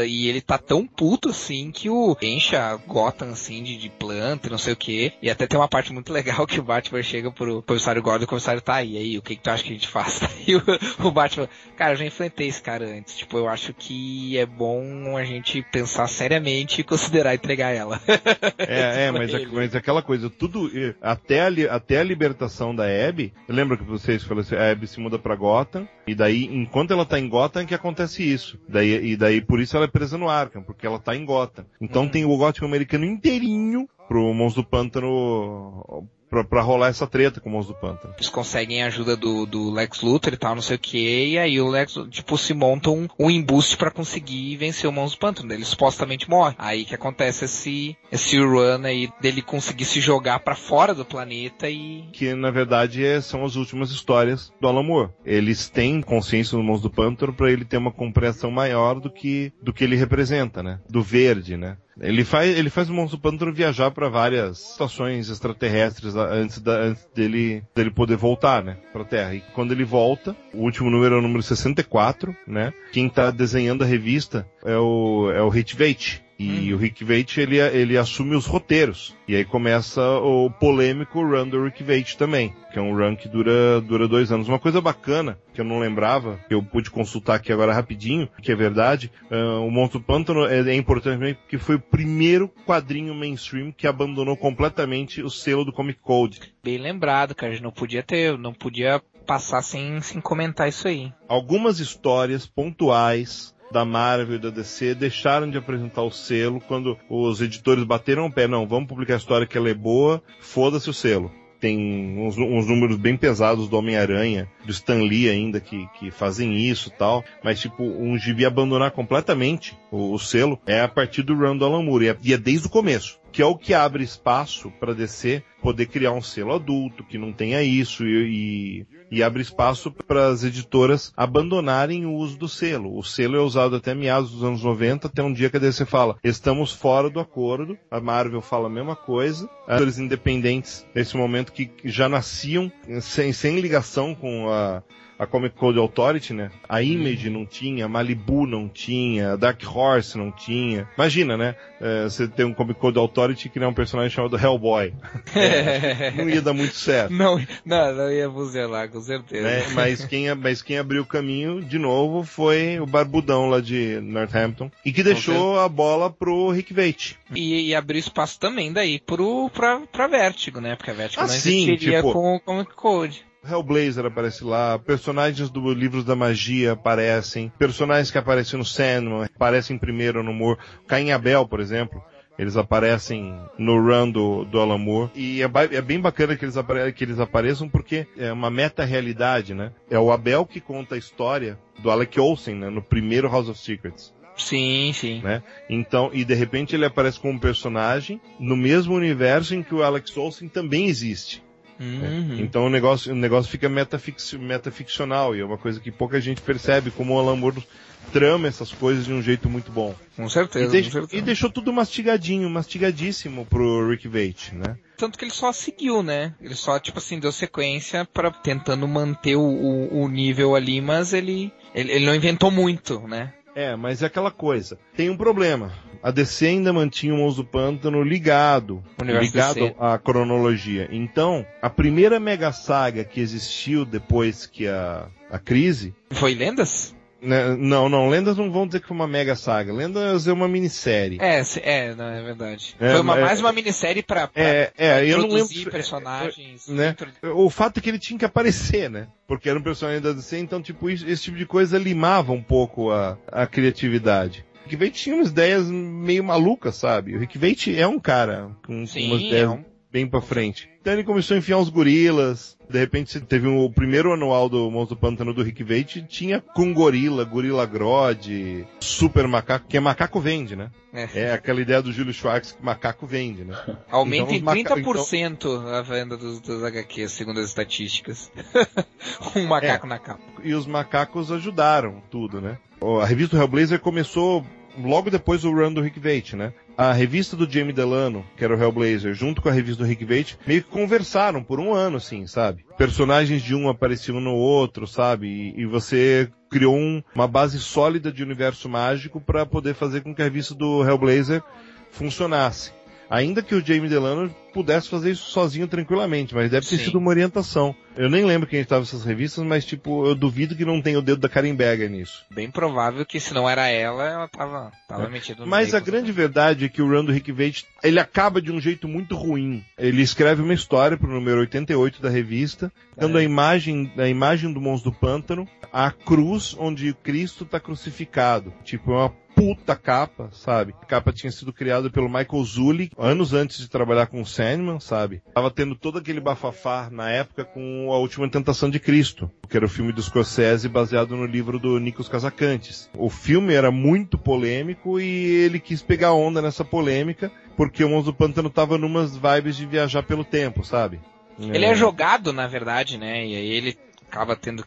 E ele tá tão puto assim que o encha Gotham assim de, de planta, não sei o que. E até tem uma parte muito *laughs* legal que o Batman chega pro comissário Gordon e o comissário tá aí. aí, o que, que tu acha que a gente faz? *laughs* E o, o Batman, cara, eu já enfrentei esse cara antes. Tipo, eu acho que é bom a gente pensar seriamente e considerar entregar ela. *laughs* É, é, mas, é, mas aquela coisa, tudo, até a, até a libertação da Abby, lembra que vocês falaram assim, a Abby se muda pra Gotham, e daí, enquanto ela tá em Gotham, que acontece isso. Daí, e daí, por isso ela é presa no Arkham, porque ela tá em Gotham. Então uhum. tem o gótico americano inteirinho pro Monstro do Pântano pra, pra rolar essa treta com o Monstro do Pântano. Eles conseguem a ajuda do, do Lex Luthor e tal, não sei o que, e aí o Lex, tipo, se monta um, um embuste para conseguir vencer o Monstro do Pântano. Ele supostamente morre. Aí que acontece esse, esse run aí dele conseguir se jogar para fora do planeta e... Que, na verdade, é, são as últimas histórias do Alan Moore. Eles têm consciência do Monstro do Pântano para ele ter uma compreensão maior do que, do que ele representa, né? Do verde, né? Ele faz, ele faz o Monstro Pântano viajar para várias estações extraterrestres antes, da, antes dele, dele poder voltar, né, pra Terra. E quando ele volta, o último número é o número 64, né? Quem tá desenhando a revista é o, é o Hit Veit. E hum. o Rick Veit, ele, ele assume os roteiros. E aí começa o polêmico run do Rick Veit também, que é um run que dura, dura dois anos. Uma coisa bacana, que eu não lembrava, que eu pude consultar aqui agora rapidinho, que é verdade, uh, o Monstro Pântano é, é importante também porque foi o primeiro quadrinho mainstream que abandonou completamente o selo do Comic Code. Bem lembrado, cara, não podia ter, não podia passar sem, sem comentar isso aí. Algumas histórias pontuais da Marvel e da DC deixaram de apresentar o selo quando os editores bateram o pé. Não, vamos publicar a história que ela é boa, foda-se o selo tem uns, uns, números bem pesados do Homem-Aranha, do Stan Lee ainda, que, que fazem isso tal, mas tipo, um gibi abandonar completamente o, o, selo é a partir do run do Alan Moore, e é, e é desde o começo que é o que abre espaço para DC poder criar um selo adulto que não tenha isso e, e, e abre espaço para as editoras abandonarem o uso do selo. O selo é usado até meados dos anos 90, até um dia que a DC fala, estamos fora do acordo, a Marvel fala a mesma coisa, editores independentes nesse momento que já nasciam sem, sem ligação com a, a Comic Code Authority, né? A Image não tinha, a Malibu não tinha, a Dark Horse não tinha. Imagina, né? É, você tem um Comic Code Authority que é um personagem chamado Hellboy. *laughs* É, não ia dar muito certo. Não, não, não ia funcionar, com certeza. É, mas, quem, mas quem abriu o caminho, de novo, foi o Barbudão lá de Northampton. E que deixou a bola pro Rick Veit. E, e abriu espaço também daí pro, pra, pra Vertigo, né? Porque a Vertigo ah, não existiria tipo, com o Comic Code. Hellblazer aparece lá, personagens do Livros da Magia aparecem, personagens que aparecem no Sandman aparecem primeiro no Moore, Caim Abel, por exemplo, eles aparecem no run do, do Alan Moore. E é, é bem bacana que eles, que eles apareçam porque é uma meta-realidade, né? É o Abel que conta a história do Alec Olsen, né? No primeiro House of Secrets. Sim, sim. Né? Então, e de repente ele aparece como um personagem no mesmo universo em que o Alex Olsen também existe. Uhum. Então o negócio, o negócio fica metafix, metaficcional e é uma coisa que pouca gente percebe como o Alan Moore trama essas coisas de um jeito muito bom. Com certeza, e, com certeza. e deixou tudo mastigadinho, mastigadíssimo pro Rick Veit, né? Tanto que ele só seguiu, né? Ele só, tipo assim, deu sequência para tentando manter o, o, o, nível ali, mas ele, ele, ele não inventou muito, né? É, mas é aquela coisa. Tem um problema. A DC ainda mantinha o Monstro do Pântano ligado, ligado à cronologia. Então, a primeira mega saga que existiu depois que a, a crise... Foi Lendas? Né, não, não, Lendas não vão dizer que foi uma mega saga. Lendas é uma minissérie. É, é, não, é verdade. É, foi uma, mais uma minissérie pra, pra, é, é, pra eu não lembro, personagens. É, né? O fato é que ele tinha que aparecer, né? Porque era um personagem da DC, então, tipo, isso, esse tipo de coisa limava um pouco a, a criatividade. Rick Veit tinha umas ideias meio malucas, sabe? O Rick Veit é um cara com, Sim, umas ideias... É um bem pra frente. Então ele começou a enfiar uns gorilas. De repente teve o primeiro anual do Monstro Pântano do Rick Veit, tinha com gorila, gorila Grodd, super macaco, que é macaco vende, né? É. é aquela ideia do Júlio Schwartz que macaco vende, né? *laughs* Aumenta então, em 30% então... a venda dos, dos HQs, segundo as estatísticas. *laughs* um macaco é. na capa. E os macacos ajudaram tudo, né? A revista do Hellblazer começou logo depois do run do Rick Veit, né? A revista do Jamie Delano, que era o Hellblazer, junto com a revista do Rick Veit, meio que conversaram por um ano, assim, sabe? Personagens de um apareciam no outro, sabe? E, e você criou um, uma base sólida de universo mágico para poder fazer com que a revista do Hellblazer funcionasse. Ainda que o Jamie Delano pudesse fazer isso sozinho tranquilamente, mas deve ter Sim. sido uma orientação. Eu nem lembro quem estava nessas revistas, mas tipo, eu duvido que não tenha o dedo da Karen Berger nisso. Bem provável que se não era ela, ela tava, tava é. metida no Mas a grande verdade é que o run do Rick Veit, ele acaba de um jeito muito ruim. Ele escreve uma história pro número 88 da revista, dando é. a imagem, a imagem do monstro do pântano, a cruz onde Cristo está crucificado. Tipo, é uma puta capa, sabe? A capa tinha sido criada pelo Michael Zulli anos antes de trabalhar com o Sandman, sabe? Tava tendo todo aquele bafafá na época com A Última Tentação de Cristo, que era o filme do Scorsese baseado no livro do Nikos Casacantes. O filme era muito polêmico e ele quis pegar onda nessa polêmica porque o Monstro do Pântano tava numas vibes de viajar pelo tempo, sabe? Ele é, é jogado, na verdade, né? E aí ele acaba tendo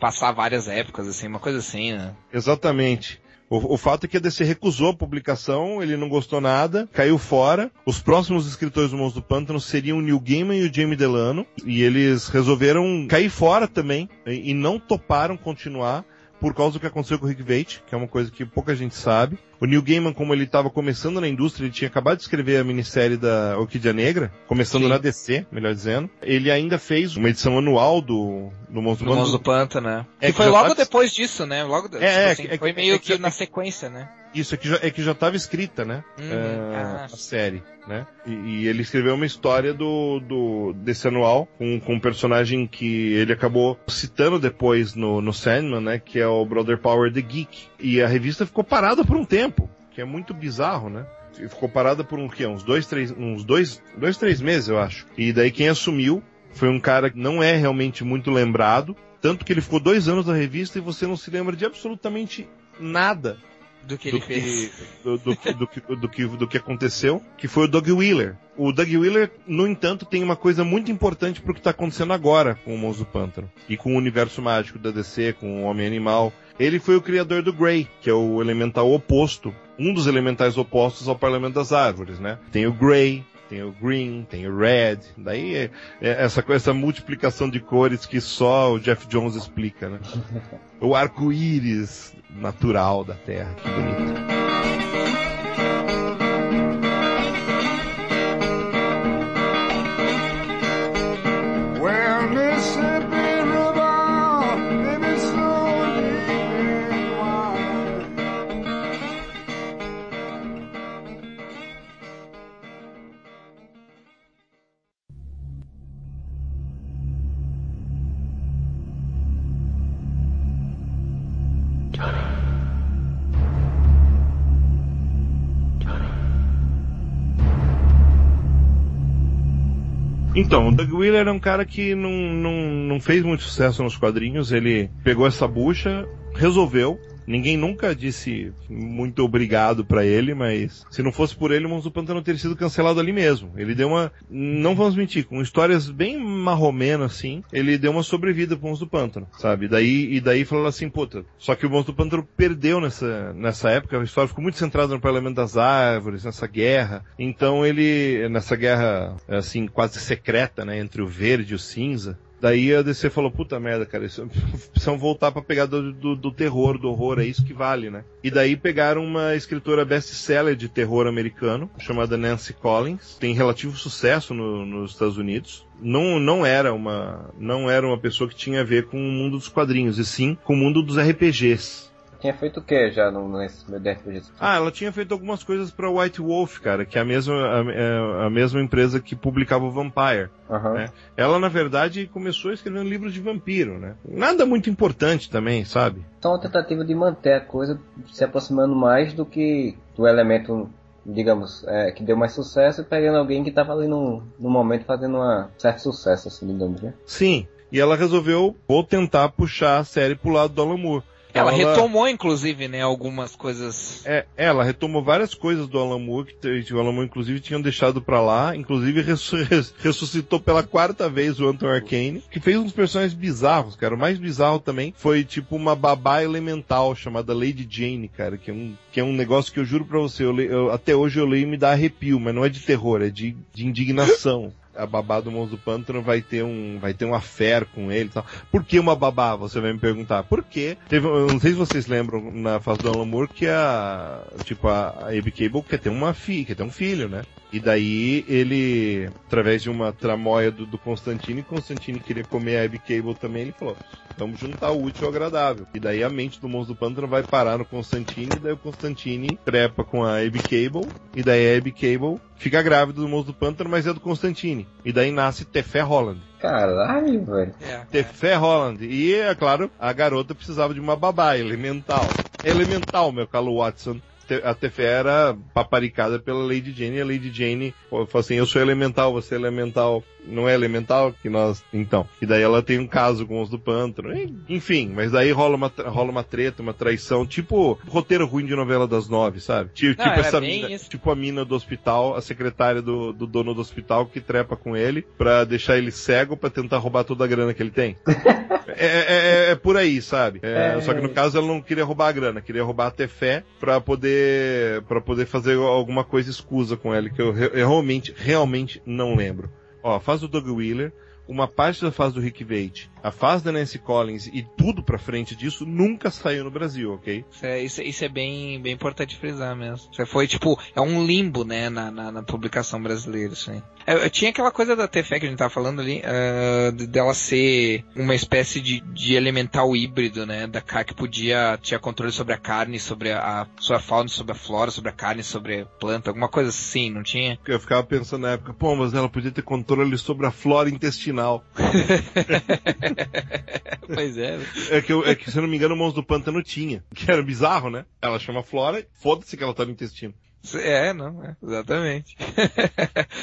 passar várias épocas, assim, uma coisa assim, né? Exatamente. O, o, fato é que a DC recusou a publicação, ele não gostou nada, caiu fora. Os próximos escritores do Monstro do Pântano seriam o Neil Gaiman e o Jamie Delano, e eles resolveram cair fora também, e, e não toparam continuar por causa do que aconteceu com o Rick Veit, que é uma coisa que pouca gente sabe. O Neil Gaiman, como ele estava começando na indústria, ele tinha acabado de escrever a minissérie da Orquídea Negra, começando Sim. na DC, melhor dizendo. Ele ainda fez uma edição anual do, do Monstro do, do Pântano, né? É que, que foi logo tá... depois disso, né? Logo, é, é, tipo assim, é, foi meio é, que, na sequência, né? Isso, é que já, é que já estava escrita, né? Uhum. É, ah. A série, né? E, e, ele escreveu uma história do, do desse anual com, com um personagem que ele acabou citando depois no, no Sandman, né? Que é o Brother Power The Geek. E a revista ficou parada por um tempo, que é muito bizarro, né? Ficou parada por um, que, uns dois, três, uns dois, dois, três meses, eu acho. E daí quem assumiu foi um cara que não é realmente muito lembrado, tanto que ele ficou dois anos na revista e você não se lembra de absolutamente nada do que ele do fez. *laughs* do, do, do, que, do, que, do que aconteceu, que foi o Doug Wheeler. O Doug Wheeler, no entanto, tem uma coisa muito importante pro que está acontecendo agora com o do Pântano. E com o universo mágico da DC, com o Homem-Animal. Ele foi o criador do Grey, que é o elemental oposto, um dos elementais opostos ao Parlamento das Árvores, né? Tem o Grey, tem o green, tem o red, daí é, é essa, essa multiplicação de cores que só o Jeff Jones explica, né? *laughs* O arco-íris natural da Terra, que bonito. Então, o Doug Wheeler é um cara que não, não, não fez muito sucesso nos quadrinhos. Ele pegou essa bucha, resolveu, Ninguém nunca disse muito obrigado para ele, mas se não fosse por ele, o Monstro do Pântano teria sido cancelado ali mesmo. Ele deu uma, não vamos mentir, com histórias bem marromeno assim, ele deu uma sobrevida pro Monstro do Pântano, sabe? Daí, e daí falou assim, puta, só que o Monstro do Pântano perdeu nessa, nessa época, a história ficou muito centrada no Parlamento das Árvores, nessa guerra. Então ele, nessa guerra, assim, quase secreta, né, entre o verde e o cinza, Daí a DC falou, puta merda, cara, isso, *laughs* voltar pra pegar do, do, do, terror, do horror, é isso que vale, né? E daí pegaram uma escritora best-seller de terror americano, chamada Nancy Collins, tem relativo sucesso no, nos Estados Unidos. Não, não era uma não era uma pessoa que tinha a ver com o mundo dos quadrinhos, e sim com o mundo dos RPGs. Tinha feito o que já no, nesse RPG? Ah, ela tinha feito algumas coisas para White Wolf, cara, que é a mesma, a, é, a mesma empresa que publicava o Vampire. Uhum. Né? Ela, na verdade, começou escrevendo livros de vampiro, né? Nada muito importante também, sabe? Então, uma tentativa de manter a coisa se aproximando mais do que do elemento digamos, é, que deu mais sucesso, pegando alguém que estava ali no, no momento fazendo um certo sucesso, assim, digamos, né? Sim, e ela resolveu, vou tentar puxar a série pro lado do Alan Moore. Ela, ela retomou, inclusive, né, algumas coisas. É, ela retomou várias coisas do Alan Moore, que o Alan Moore, inclusive, tinham deixado pra lá. Inclusive, *laughs* ressuscitou pela quarta vez o Anton Arcane, que fez uns personagens bizarros, cara. O mais bizarro também foi, tipo, uma babá elemental chamada Lady Jane, cara, que é um, que é um negócio que eu juro pra você, eu, eu, até hoje eu leio e me dá arrepio, mas não é de terror, é de, de indignação *laughs* a babá do Monstro do Pântano vai ter um, vai ter um affair com ele e tal. Por que uma babá? Você vai me perguntar. Por quê? Teve, eu não sei se vocês lembram na fase do Alan Moore que a, tipo, a, Abby Cable quer ter uma filha, quer ter um filho, né? E daí ele, através de uma tramóia do, do Constantine, Constantine queria comer a Abby Cable também, ele falou, vamos juntar o útil ao agradável. E daí a mente do monstro do pântano vai parar no Constantine, e daí o Constantine trepa com a Abby Cable, e daí a Abby Cable fica grávida do monstro do pântano, mas é do Constantine. E daí nasce Tefé Holland. Caralho, velho. É, Tefé Holland. E, é claro, a garota precisava de uma babá elemental. Elemental, meu calo Watson a Tefé era paparicada pela Lady Jane e a Lady Jane falou assim, eu sou elemental, você é elemental, não é elemental que nós, então. E daí ela tem um caso com os do pântano, enfim, mas daí rola uma, rola uma treta, uma traição, tipo roteiro ruim de novela das nove, sabe? Tipo, não, tipo essa mina, isso. tipo a mina do hospital, a secretária do, do dono do hospital que trepa com ele pra deixar ele cego pra tentar roubar toda a grana que ele tem. *laughs* É, é, é, é, por aí, sabe? É, só que no caso ela não queria roubar a grana, queria roubar a Tefé pra poder, pra poder fazer alguma coisa escusa com ela, que eu, eu realmente, realmente não lembro. Ó, faz o Doug Wheeler, uma parte da fase do Rick Veit, a fase da Nancy Collins e tudo pra frente disso nunca saiu no Brasil, ok? Isso é, isso, isso é bem, bem importante frisar mesmo. Isso foi tipo, é um limbo, né, na, na, na publicação brasileira, isso aí. Eu, eu, tinha aquela coisa da TFE que a gente tava falando ali, uh, dela ser uma espécie de, de elemental híbrido, né, da K que podia, tinha controle sobre a carne, sobre a, a sua fauna, sobre a flora, sobre a carne, sobre a planta, alguma coisa assim, não tinha? Eu ficava pensando na época, pô, mas ela podia ter controle sobre a flora intestinal. *laughs* pois é. É que, eu, é que, se eu não me engano, o Monstro do Pântano tinha. *laughs* Que era bizarro, né? Ela chama Flora, foda-se que ela tá no intestino. É, não, é, exatamente. *laughs*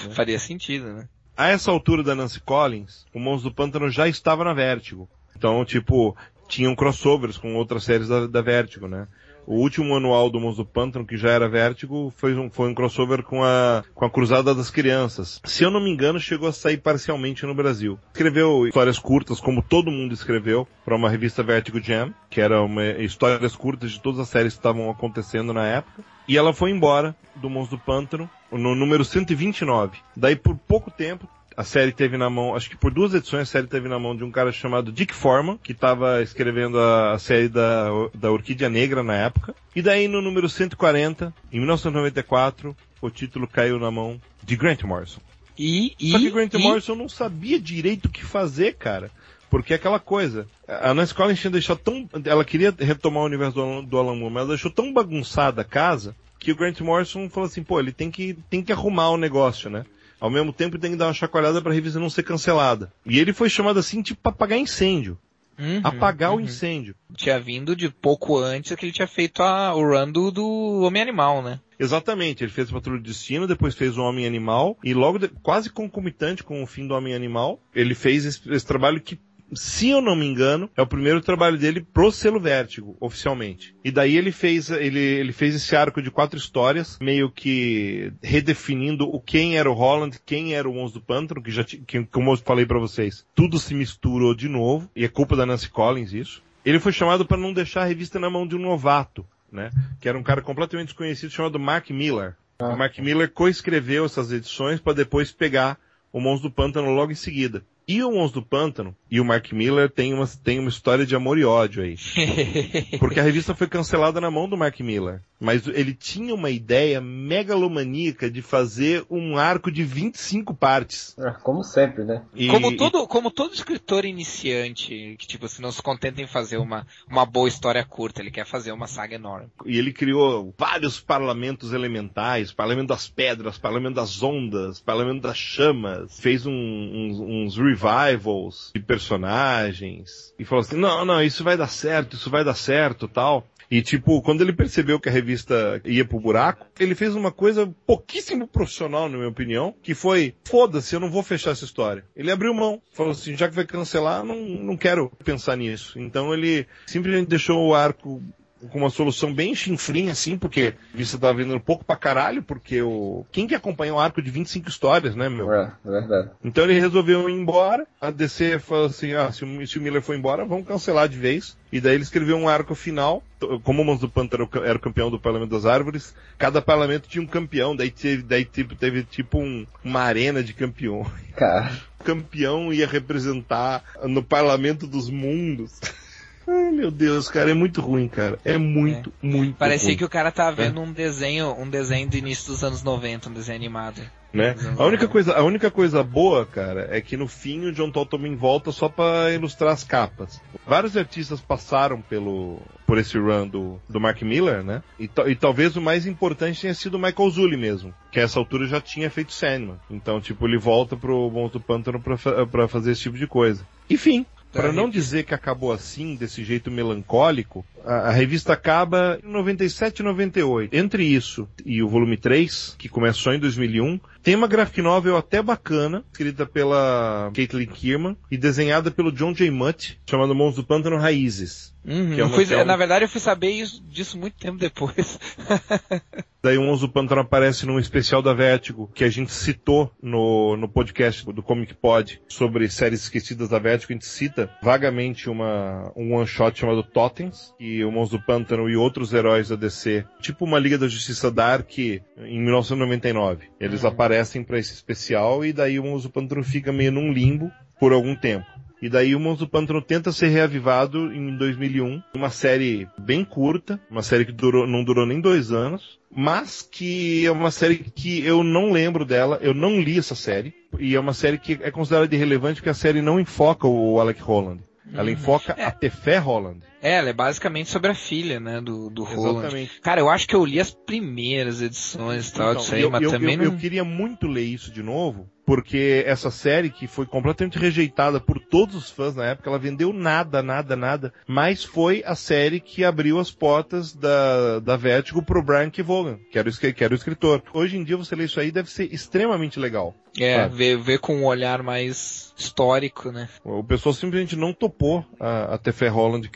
É. Faria sentido, né? A essa altura da Nancy Collins, o Monstro do Pântano já estava na Vertigo. Então, tipo, tinham crossovers com outras séries da, da Vertigo, né? O último anual do Monstro do Pântano, que já era Vértigo, foi um, foi um crossover com a, com a Cruzada das Crianças. Se eu não me engano, chegou a sair parcialmente no Brasil. Escreveu histórias curtas, como todo mundo escreveu, para uma revista Vertigo Jam, que era uma histórias curtas de todas as séries que estavam acontecendo na época. E ela foi embora do Monstro do Pântano no número 129. Daí, por pouco tempo, a série teve na mão, acho que por duas edições a série teve na mão de um cara chamado Dick Forman, que estava escrevendo a, a, série da, da Orquídea Negra na época. E daí no número 140, em 1994, o título caiu na mão de Grant Morrison. E, e Só que Grant e... Morrison não sabia direito o que fazer, cara. Porque é aquela coisa. A Nancy Collins tinha deixado tão. Ela queria retomar o universo do, do Alan Moore, mas ela deixou tão bagunçada a casa que o Grant Morrison falou assim: pô, ele tem que, tem que arrumar o negócio, né? Ao mesmo tempo tem que dar uma chacoalhada para a revista não ser cancelada. E ele foi chamado assim tipo para apagar incêndio. Uhum, apagar uhum. o incêndio. Tinha vindo de pouco antes que ele tinha feito a, o run do, do Homem-Animal, né? Exatamente, ele fez o Patrulha do Destino, depois fez o Homem-Animal, e logo, de, quase concomitante com o fim do Homem-Animal, ele fez esse, esse trabalho que se eu não me engano, é o primeiro trabalho dele pro selo Vértigo, oficialmente. E daí ele fez, ele, ele fez esse arco de quatro histórias, meio que redefinindo o quem era o Holland, quem era o Monstro do Pântano, que já, que, como eu falei para vocês, tudo se misturou de novo, e é culpa da Nancy Collins isso. Ele foi chamado para não deixar a revista na mão de um novato, né? Que era um cara completamente desconhecido chamado Mark Miller. Ah. O Mark Miller coescreveu essas edições para depois pegar o Monstro do Pântano logo em seguida. E o Monstro do Pântano e o Mark Miller tem uma, tem uma história de amor e ódio aí. *laughs* Porque a revista foi cancelada na mão do Mark Miller. Mas ele tinha uma ideia megalomaníaca de fazer um arco de 25 partes. É, como sempre, né? E, como, todo, como todo escritor iniciante, que tipo, se não se contenta em fazer uma, uma boa história curta, ele quer fazer uma saga enorme. E ele criou vários parlamentos elementais, parlamento das pedras, parlamento das ondas, parlamento das chamas, fez um, uns, uns revivals de personagens e falou assim: não, não, isso vai dar certo, isso vai dar certo tal. E tipo, quando ele percebeu que a revista ia pro buraco, ele fez uma coisa pouquíssimo profissional, na minha opinião, que foi, foda-se, eu não vou fechar essa história. Ele abriu mão, falou assim, já que vai cancelar, não, não quero pensar nisso. Então ele simplesmente deixou o arco com uma solução bem chinfrinha, assim, porque você tá vendendo pouco pra caralho, porque o. Quem que acompanha um arco de 25 histórias, né, meu? É, é verdade. Então ele resolveu ir embora. A DC falou assim: ah, se o, se o Miller for embora, vamos cancelar de vez. E daí ele escreveu um arco final. Como o Monstro do Pântano era o campeão do Parlamento das Árvores, cada parlamento tinha um campeão. Daí teve, daí, tipo, teve tipo um, uma arena de campeões. Cara. O *laughs* campeão ia representar no Parlamento dos Mundos. Ai, meu Deus, cara, é muito ruim, cara. É muito, é. muito Parecia ruim. que o cara tava vendo é. um desenho, um desenho do início dos anos 90, um desenho animado. Né? A única, coisa, a única coisa boa, cara, é que no fim o John também volta só para ilustrar as capas. Vários artistas passaram pelo por esse run do, do Mark Miller, né? E, e talvez o mais importante tenha sido o Michael Zulli mesmo, que a essa altura já tinha feito Sandman. Então, tipo, ele volta pro Monstro do Pântano pra, pra fazer esse tipo de coisa. Enfim, para não dizer que acabou assim, desse jeito melancólico, a, a, revista acaba em 97 e 98. Entre isso e o volume 3, que começou em 2001, tem uma graphic novel até bacana, escrita pela Caitlin Kierman e desenhada pelo John J. Mutt, chamada Mãos do Pântano Raízes. Uhum, é fui, Na verdade, eu fui saber isso, disso muito tempo depois. *laughs* Daí o Mãos do Pântano aparece num especial da Vertigo, que a gente citou no, no podcast do Comic Pod sobre séries esquecidas da Vertigo. A gente cita vagamente uma, um one-shot chamado Totems, e o Mãos do Pântano e outros heróis da DC, tipo uma Liga da Justiça Dark em 1999. Eles uhum. aparecem para esse especial e daí o Pântano fica meio num limbo por algum tempo. E daí o Pântano tenta ser reavivado em 2001, uma série bem curta, uma série que durou, não durou nem dois anos, mas que é uma série que eu não lembro dela, eu não li essa série, e é uma série que é considerada irrelevante porque a série não enfoca o Alec Holland. Ela uhum. enfoca é. a Tefé Holland. É, ela é basicamente sobre a filha, né, do, do Exatamente. Roland. Cara, eu acho que eu li as primeiras edições e tal então, disso aí, eu, mas eu, também eu, não... Eu queria muito ler isso de novo, porque essa série que foi completamente rejeitada por todos os fãs na época, ela vendeu nada, nada, nada, mas foi a série que abriu as portas da, da Vertigo pro Brian Kevogan, que era, o, que era o escritor. Hoje em dia você lê isso aí deve ser extremamente legal. É, ver, ver com um olhar mais histórico, né? O pessoal simplesmente não topou a, a Tefé Holland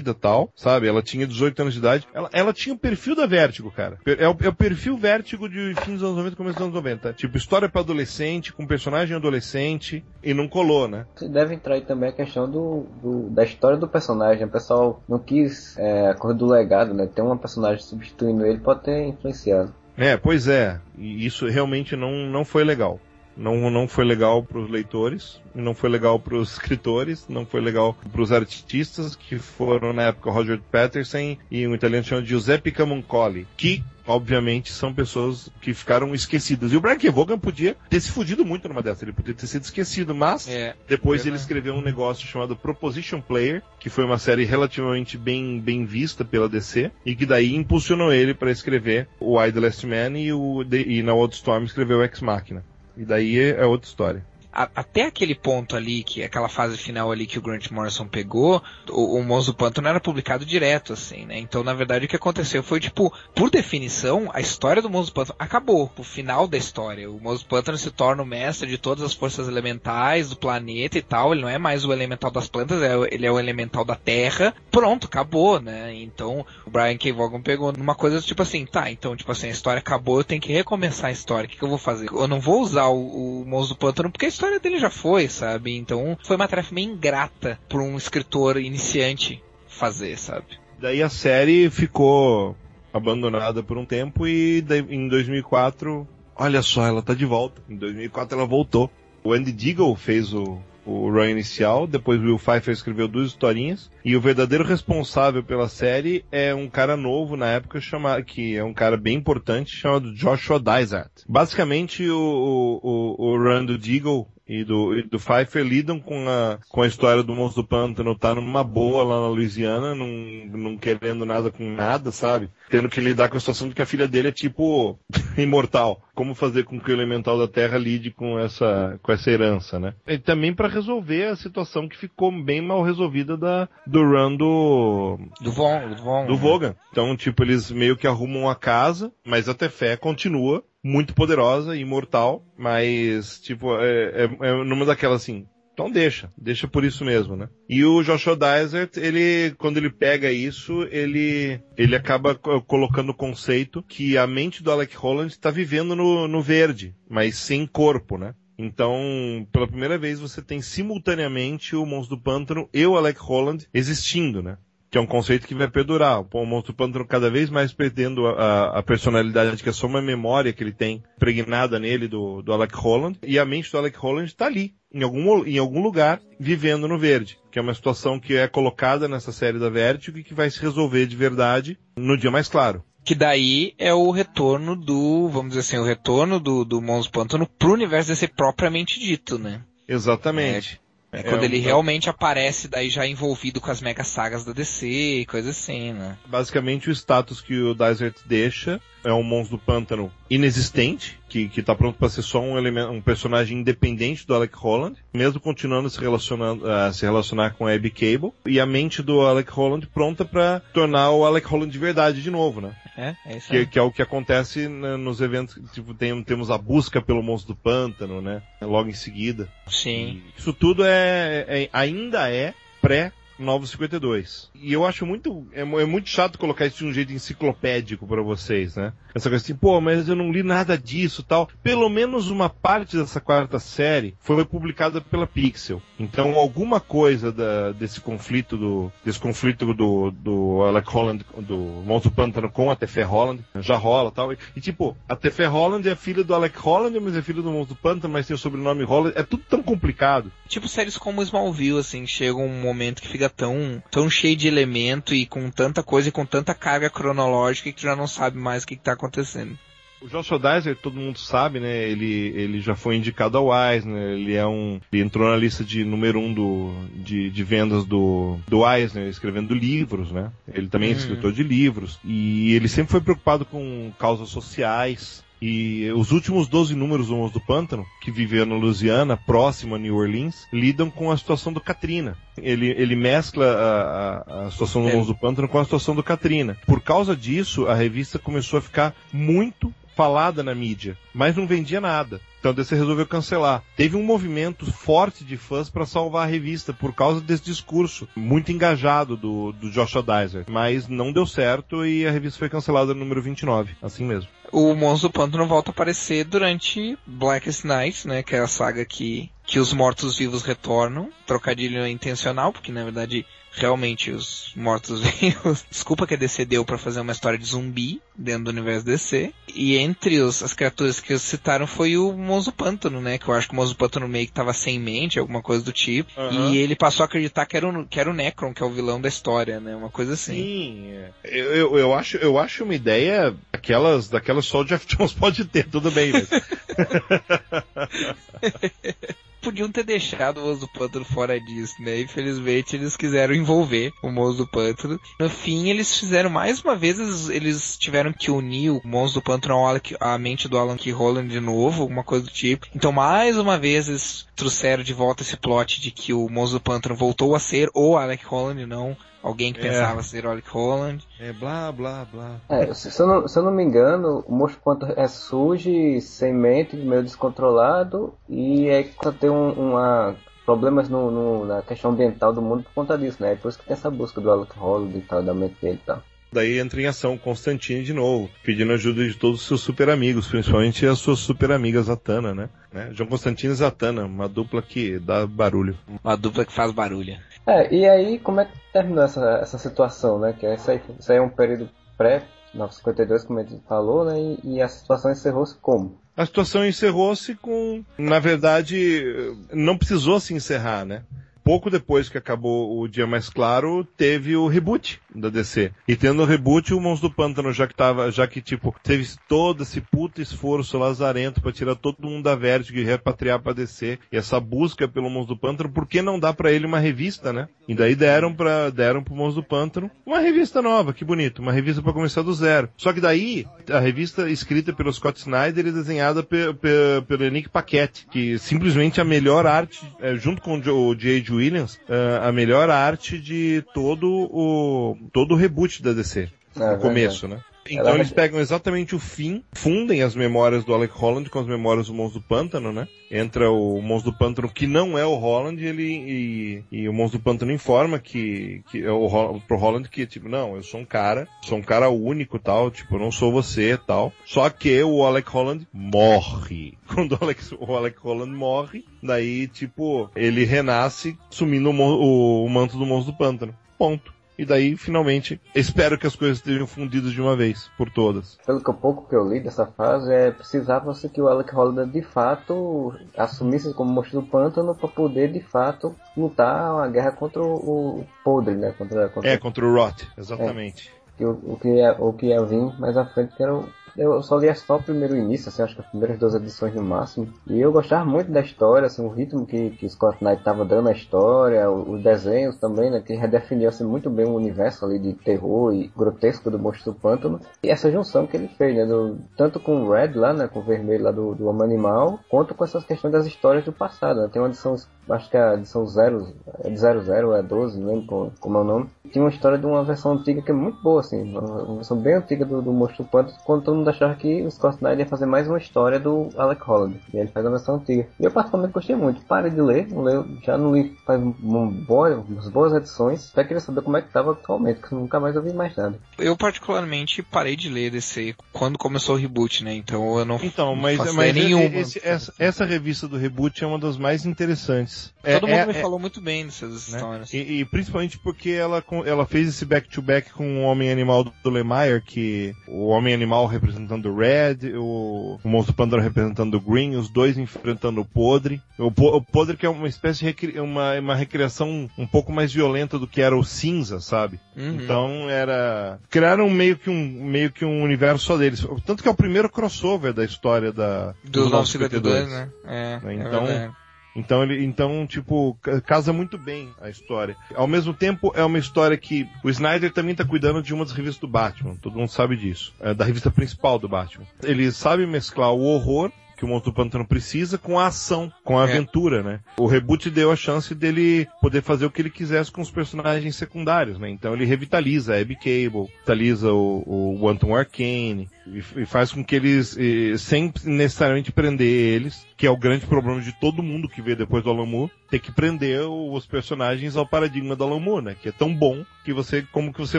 tal, sabe? Ela tinha 18 anos de idade. Ela, ela tinha o perfil da Vertigo, cara. É o, é o perfil Vertigo de fim dos anos 90 começo dos anos 90. Tipo, história para adolescente, com personagem adolescente, e não colou, né? Deve entrar aí também a questão do, do da história do personagem. O pessoal não quis é, a coisa do legado, né? Ter uma personagem substituindo ele pode ter influenciado. É, pois é. E isso realmente não, não foi legal. Não, não foi legal para os leitores, não foi legal para os *laughs* escritores, não foi legal para os artistas que foram na época Roger Patterson e um italiano chamado Giuseppe Camuncoli, que obviamente são pessoas que ficaram esquecidas. E o Brian Kevogan podia ter se fudido muito numa dessas, ele podia ter sido esquecido, mas é, depois é, ele escreveu um negócio chamado Proposition Player, que foi uma série relativamente bem, bem vista pela DC, e que daí impulsionou ele para escrever o I The Last Man e, o, e na Wildstorm escreveu o Ex Machina. E daí é outra história a, até aquele ponto ali, que aquela fase final ali que o Grant Morrison pegou, o, o Monstro do Pântano era publicado direto, assim, né? Então, na verdade, o que aconteceu foi, tipo, por definição, a história do do Pântano acabou. O final da história. O do Pântano se torna o mestre de todas as forças elementais do planeta e tal. Ele não é mais o elemental das plantas, é, ele é o elemental da terra. Pronto, acabou, né? Então, o Brian K. Vaughan pegou numa coisa tipo assim, tá, então, tipo assim, a história acabou, eu tenho que recomeçar a história. O que, que eu vou fazer? Eu não vou usar o, o do Pântano porque a história história dele já foi, sabe? Então foi uma tarefa meio ingrata para um escritor iniciante fazer, sabe? Daí a série ficou abandonada por um tempo e em 2004, olha só, ela tá de volta. Em 2004 ela voltou. O Andy Deagle fez o, o run inicial, depois Will Pfeiffer escreveu duas historinhas, e o verdadeiro responsável pela série é um cara novo na época, chama, que é um cara bem importante, chamado Joshua Dysart. Basicamente, o, o, o run do Deagle e do, e do Pfeiffer lidam com a, com a história do monstro do pântano, tá numa boa lá na Louisiana, não, não querendo nada com nada, sabe? Tendo que lidar com a situação de que a filha dele é tipo *laughs* imortal. Como fazer com que o elemental da Terra lide com essa, com essa herança, né? E também para resolver a situação que ficou bem mal resolvida da, do run do... Do Von. Do, Von, do Vogan. Então, tipo, eles meio que arrumam a casa, mas a Tefé continua muito poderosa, imortal, mas, tipo, é, é, é numa daquelas assim, então deixa, deixa por isso mesmo, né? E o Joshua Dysert, ele, quando ele pega isso, ele, ele acaba colocando o conceito que a mente do Alec Holland está vivendo no, no verde, mas sem corpo, né? Então, pela primeira vez, você tem simultaneamente o Monstro do Pântano e o Alec Holland existindo, né? Que é um conceito que vai perdurar. O monstro pântano cada vez mais perdendo a, a, personalidade, que é só uma memória que ele tem pregnada nele do, do Alec Holland, e a mente do Alec Holland está ali, em algum, em algum lugar, vivendo no verde, que é uma situação que é colocada nessa série da Vertigo e que vai se resolver de verdade no dia mais claro. Que daí é o retorno do, vamos dizer assim, o retorno do, do Monstro Pântano pro universo ser propriamente dito, né? Exatamente. É, quando é ele realmente aparece daí já envolvido com as mega sagas da DC e coisa assim, né? Basicamente o status que o Desert deixa é um monstro do pântano inexistente, que, que tá pronto para ser só um, elemento, um personagem independente do Alec Holland, mesmo continuando se, relacionando, uh, se relacionar com a Abby Cable, e a mente do Alec Holland pronta para tornar o Alec Holland de verdade de novo, né? É, é isso que, que, é o que acontece né, nos eventos, tipo, tem, temos a busca pelo monstro do pântano, né? Logo em seguida. Sim. E isso tudo é, é ainda é pré Novo 52. E eu acho muito. É, é, muito chato colocar isso de um jeito enciclopédico para vocês, né? Essa coisa assim, pô, mas eu não li nada disso tal. Pelo menos uma parte dessa quarta série foi publicada pela Pixel. Então alguma coisa da, desse conflito do. desse conflito do, do Alec Holland, do Monstro Pântano com a Tefé Holland, já rola tal. E, e tipo, a Tefé Holland é filha do Alec Holland, mas é filha do Monstro Pântano, mas tem o sobrenome Holland. É tudo tão complicado. Tipo séries como Smallville, assim, chega um momento que fica tão, tão cheio de elemento e com tanta coisa e com tanta carga cronológica que já não sabe mais o que, está acontecendo. O Joshua Dizer, todo mundo sabe, né? Ele, ele já foi indicado ao Eisner, ele é um. Ele entrou na lista de número um do, de, de vendas do, do Eisner, escrevendo livros, né? Ele também é uhum. escritor de livros. E ele sempre foi preocupado com causas sociais. E os últimos 12 números do Monstro do Pântano, que viveram na Louisiana, próximo a New Orleans, lidam com a situação do Katrina. Ele, ele mescla a, a, a situação do é. Monstro do Pântano com a situação do Katrina. Por causa disso, a revista começou a ficar muito falada na mídia, mas não vendia nada. Então DC resolveu cancelar. Teve um movimento forte de fãs para salvar a revista por causa desse discurso muito engajado do, do Joshua Dizer. Mas não deu certo e a revista foi cancelada no número 29, assim mesmo. O Monstro do Pântano volta a aparecer durante Blackest Night, né, que é a saga que, que os mortos-vivos retornam. Trocadilho intencional, porque na verdade realmente os mortos-vivos. *laughs* Desculpa que a DC deu pra fazer uma história de zumbi dentro do universo DC. E entre os, as criaturas que eles citaram foi o Monzo Pântano, né? Que eu acho que o Monzo Pântano meio que tava sem mente, alguma coisa do tipo. Uhum. E ele passou a acreditar que era, o, que era o Necron, que é o vilão da história, né? Uma coisa assim. Sim, eu, eu, eu acho, eu acho uma ideia daquelas, daquelas só o Jeff *laughs* Jones pode ter, tudo bem, mas... *laughs* podiam ter deixado o Moço do Pântano fora disso, né? Infelizmente eles quiseram envolver o Moço do Pântano. No fim, eles fizeram mais uma vez, eles, eles tiveram que unir o Monstro do Pântano ao Alec, à mente do Alan Key Holland de novo, alguma coisa do tipo. Então, mais uma vez, eles trouxeram de volta esse plot de que o Monstro do Pântano voltou a ser o Alec Holland, não Alguém que é. pensava ser Alec Holland. É, blá, blá, blá. É, se, eu não, se eu não me engano, o monstro quanto é surge sem mente, meio descontrolado, e aí tem um, uma problemas no, no, na questão ambiental do mundo por conta disso, né? É por isso que tem essa busca do Alec Holland e tal, da mente dele e tal. Daí entra em ação Constantine de novo, pedindo ajuda de todos os seus super amigos, principalmente as suas super amigas Zatanna, né? né? João Constantine e Zatanna, uma dupla que dá barulho. Uma dupla que faz barulho. É, e aí como é que terminou essa, essa situação, né? Que isso aí, isso aí é um período pré 952, como a gente falou, né? E, e a situação encerrou-se como? A situação encerrou-se com, na verdade, não precisou se encerrar, né? Pouco depois que acabou o Dia Mais Claro, teve o reboot da DC. E tendo o reboot, o Monstro do Pântano, já que tava, já que, tipo, teve todo esse puto esforço lazarento para tirar todo mundo da Vertigo e repatriar pra DC, e essa busca pelo Monstro do Pântano, por que não dá para ele uma revista, né? E daí deram para deram pro Monstro do Pântano uma revista nova, que bonito, uma revista para começar do zero. Só que daí, a revista escrita pelo Scott Snyder e desenhada pe, pe, pelo Nick Paquette, que simplesmente a melhor arte, é, junto com o J.H. Williams, é, a melhor arte de todo o todo o reboot da DC. É, no começo, né? Então Ela... eles pegam exatamente o fim, fundem as memórias do Alec Holland com as memórias do Monstro do Pântano, né? Entra o Monstro do Pântano que não é o Holland ele, e, e o Monstro do Pântano informa que, que é o, pro Holland que, tipo, não, eu sou um cara, sou um cara único tal, tipo, eu não sou você tal. Só que o Alec Holland morre. *laughs* Quando o Alec, o Alec Holland morre, daí, tipo, ele renasce sumindo o, o, o manto do Monstro do Pântano. Ponto. E daí, finalmente, espero que as coisas estejam fundidas de uma vez, por todas. Pelo que pouco que eu li dessa fase, é precisava-se que o Alec Holland de fato assumisse como monstro do pântano para poder de fato lutar uma guerra contra o podre, né? Contra, contra... É, contra o Rot, exatamente. É. O, o, que ia, o que ia vir mais à frente que era o eu só li só o primeiro início, assim, acho que as primeiras duas edições no máximo. E eu gostava muito da história, assim, o ritmo que, que Scott Knight estava dando à história, os desenhos também, né, que redefiniu assim, muito bem o universo ali de terror e grotesco do Monstro do Pântano. E essa junção que ele fez, né, do, tanto com o Red lá, né, com o vermelho lá do, do Homem Animal, quanto com essas questões das histórias do passado. Né? Tem uma edição, acho que é a edição 0, é de 00, é 12, não lembro como, é o nome. Tinha uma história de uma versão antiga que é muito boa, assim, uma versão bem antiga do, do Monstro do Pântano, quando todo mundo achava que o Scott Snyder ia fazer mais uma história do Alec Holland. E ele faz a versão antiga. E eu particularmente gostei muito. Parei de ler, não leio, já não li faz um boa, umas boas edições. Até queria saber como é que estava atualmente, porque nunca mais ouvi mais nada. Eu particularmente parei de ler DC quando começou o reboot, né? Então eu não Então, mas, mas nenhuma. Esse, essa, essa, revista do reboot é uma das mais interessantes. Todo é, mundo é, me é, falou muito bem dessas né? histórias. E, e, principalmente porque ela, ela fez esse back-to-back -back com o Homem-Animal do Lemire, que o Homem-Animal representando o Red, o, o Monstro Pandora representando o Green, os dois enfrentando o Podre. O, o Podre que é uma espécie de uma, uma recriação um pouco mais violenta do que era o Cinza, sabe? Uhum. Então era... Criaram meio que, um, meio que um universo só deles. Tanto que é o primeiro crossover da história da... Do, do 952, né? É, né? então... Então ele, então tipo, casa muito bem a história. Ao mesmo tempo é uma história que o Snyder também está cuidando de uma das revistas do Batman. Todo mundo sabe disso. É da revista principal do Batman. Ele sabe mesclar o horror que o Monstro do Pântano precisa com a ação, com a é. aventura, né? O reboot deu a chance dele poder fazer o que ele quisesse com os personagens secundários, né? Então ele revitaliza a Abby Cable, revitaliza o, o Anton Arcane, e, faz com que eles, sem necessariamente prender eles, que é o grande problema de todo mundo que vê depois do Moore, ter que prender os personagens ao paradigma do Moore, né? Que é tão bom que você, como que você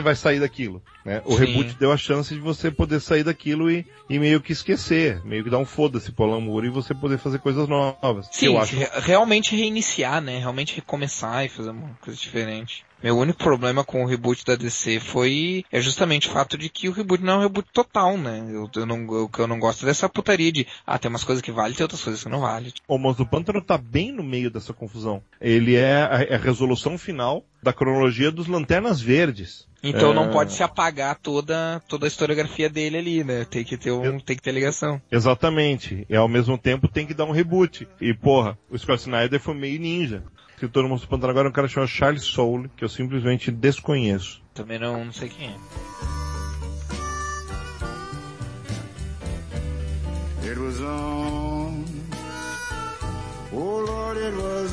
vai sair daquilo, né? O Sim. reboot deu a chance de você poder sair daquilo e, e meio que esquecer, meio que dar um foda-se pro Moore e você poder fazer coisas novas. Sim, eu acho... realmente reiniciar, né? Realmente recomeçar e fazer uma coisa diferente. Meu único problema com o reboot da DC foi é justamente o fato de que o reboot não é um reboot total, né? Eu, eu não, eu, eu não gosto dessa putaria de ah, tem umas coisas que valem, tem outras coisas que não valem. O Monstro do Pântano tá bem no meio dessa confusão. Ele é a, é a resolução final da cronologia dos Lanternas Verdes. Então é... não pode se apagar toda, toda a historiografia dele ali, né? Tem que ter um, tem que ter ligação. Exatamente. E ao mesmo tempo tem que dar um reboot. E porra, o Scott Snyder foi meio ninja escritor do Monstro Pantano agora é um cara chamado Charles Soule, que eu simplesmente desconheço. Também não, não sei quem é. It was on. Oh Lord, it was.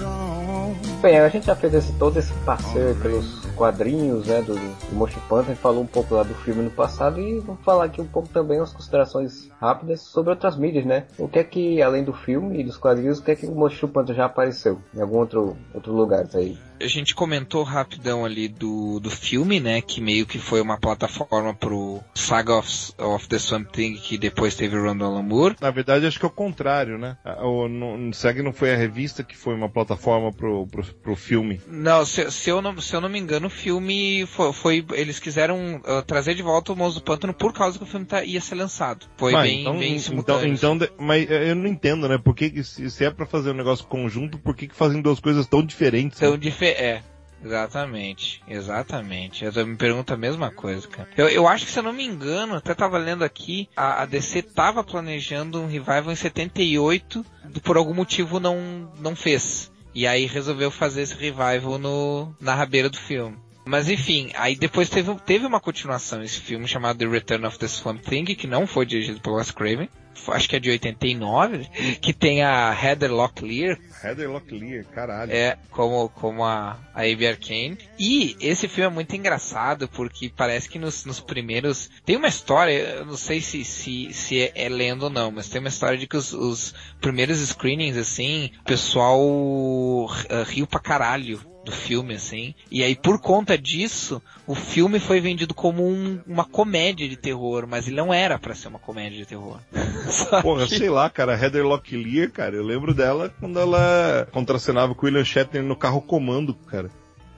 Bem, a gente já fez esse, todo esse passeio pelos quadrinhos, né, do, do Monstro Panther, falou um pouco lá do filme no passado e vamos falar aqui um pouco também umas considerações rápidas sobre outras mídias, né? O que é que, além do filme e dos quadrinhos, o que é que o Monstro Panther já apareceu em algum outro, outro lugar aí? A gente comentou rapidão ali do, do filme, né? Que meio que foi uma plataforma pro Saga of, of the Swamp Thing, que depois teve o Randall Lamour. Na verdade, acho que é o contrário, né? O, no, Saga não foi a revista que foi uma plataforma pro, pro, pro filme. Não se, se, eu não, se eu não me engano, o filme foi, foi eles quiseram uh, trazer de volta o Monstro do Pântano por causa que o filme tá, ia ser lançado. Foi mas, bem, então, bem simultâneo. Então, então, mas eu não entendo, né? Por que, se, se é para fazer um negócio conjunto, por que, que fazem duas coisas tão diferentes? Tão né? diferentes, é. Exatamente, exatamente. Eu me pergunto a mesma coisa, cara. Eu, eu acho que se eu não me engano, até tava lendo aqui, a, a DC tava planejando um revival em 78, por algum motivo não, não fez. E aí resolveu fazer esse revival no, na rabeira do filme. Mas enfim, aí depois teve, teve uma continuação, esse filme chamado The Return of the Swamp Thing, que não foi dirigido por Wes Craven, acho que é de 89, que tem a Heather Locklear. Heather Locklear, caralho. É, como, como a, a Abby Arkane. E esse filme é muito engraçado, porque parece que nos, nos primeiros... Tem uma história, eu não sei se, se, se é, é lendo ou não, mas tem uma história de que os, os primeiros screenings, assim, o pessoal uh, riu pra caralho do filme, assim. E aí, por conta disso, o filme foi vendido como um, uma comédia de terror, mas ele não era para ser uma comédia de terror. *laughs* Porra, que... sei lá, cara, Heather Locklear, cara, eu lembro dela quando ela contracenava com o William Shatner no carro comando, cara.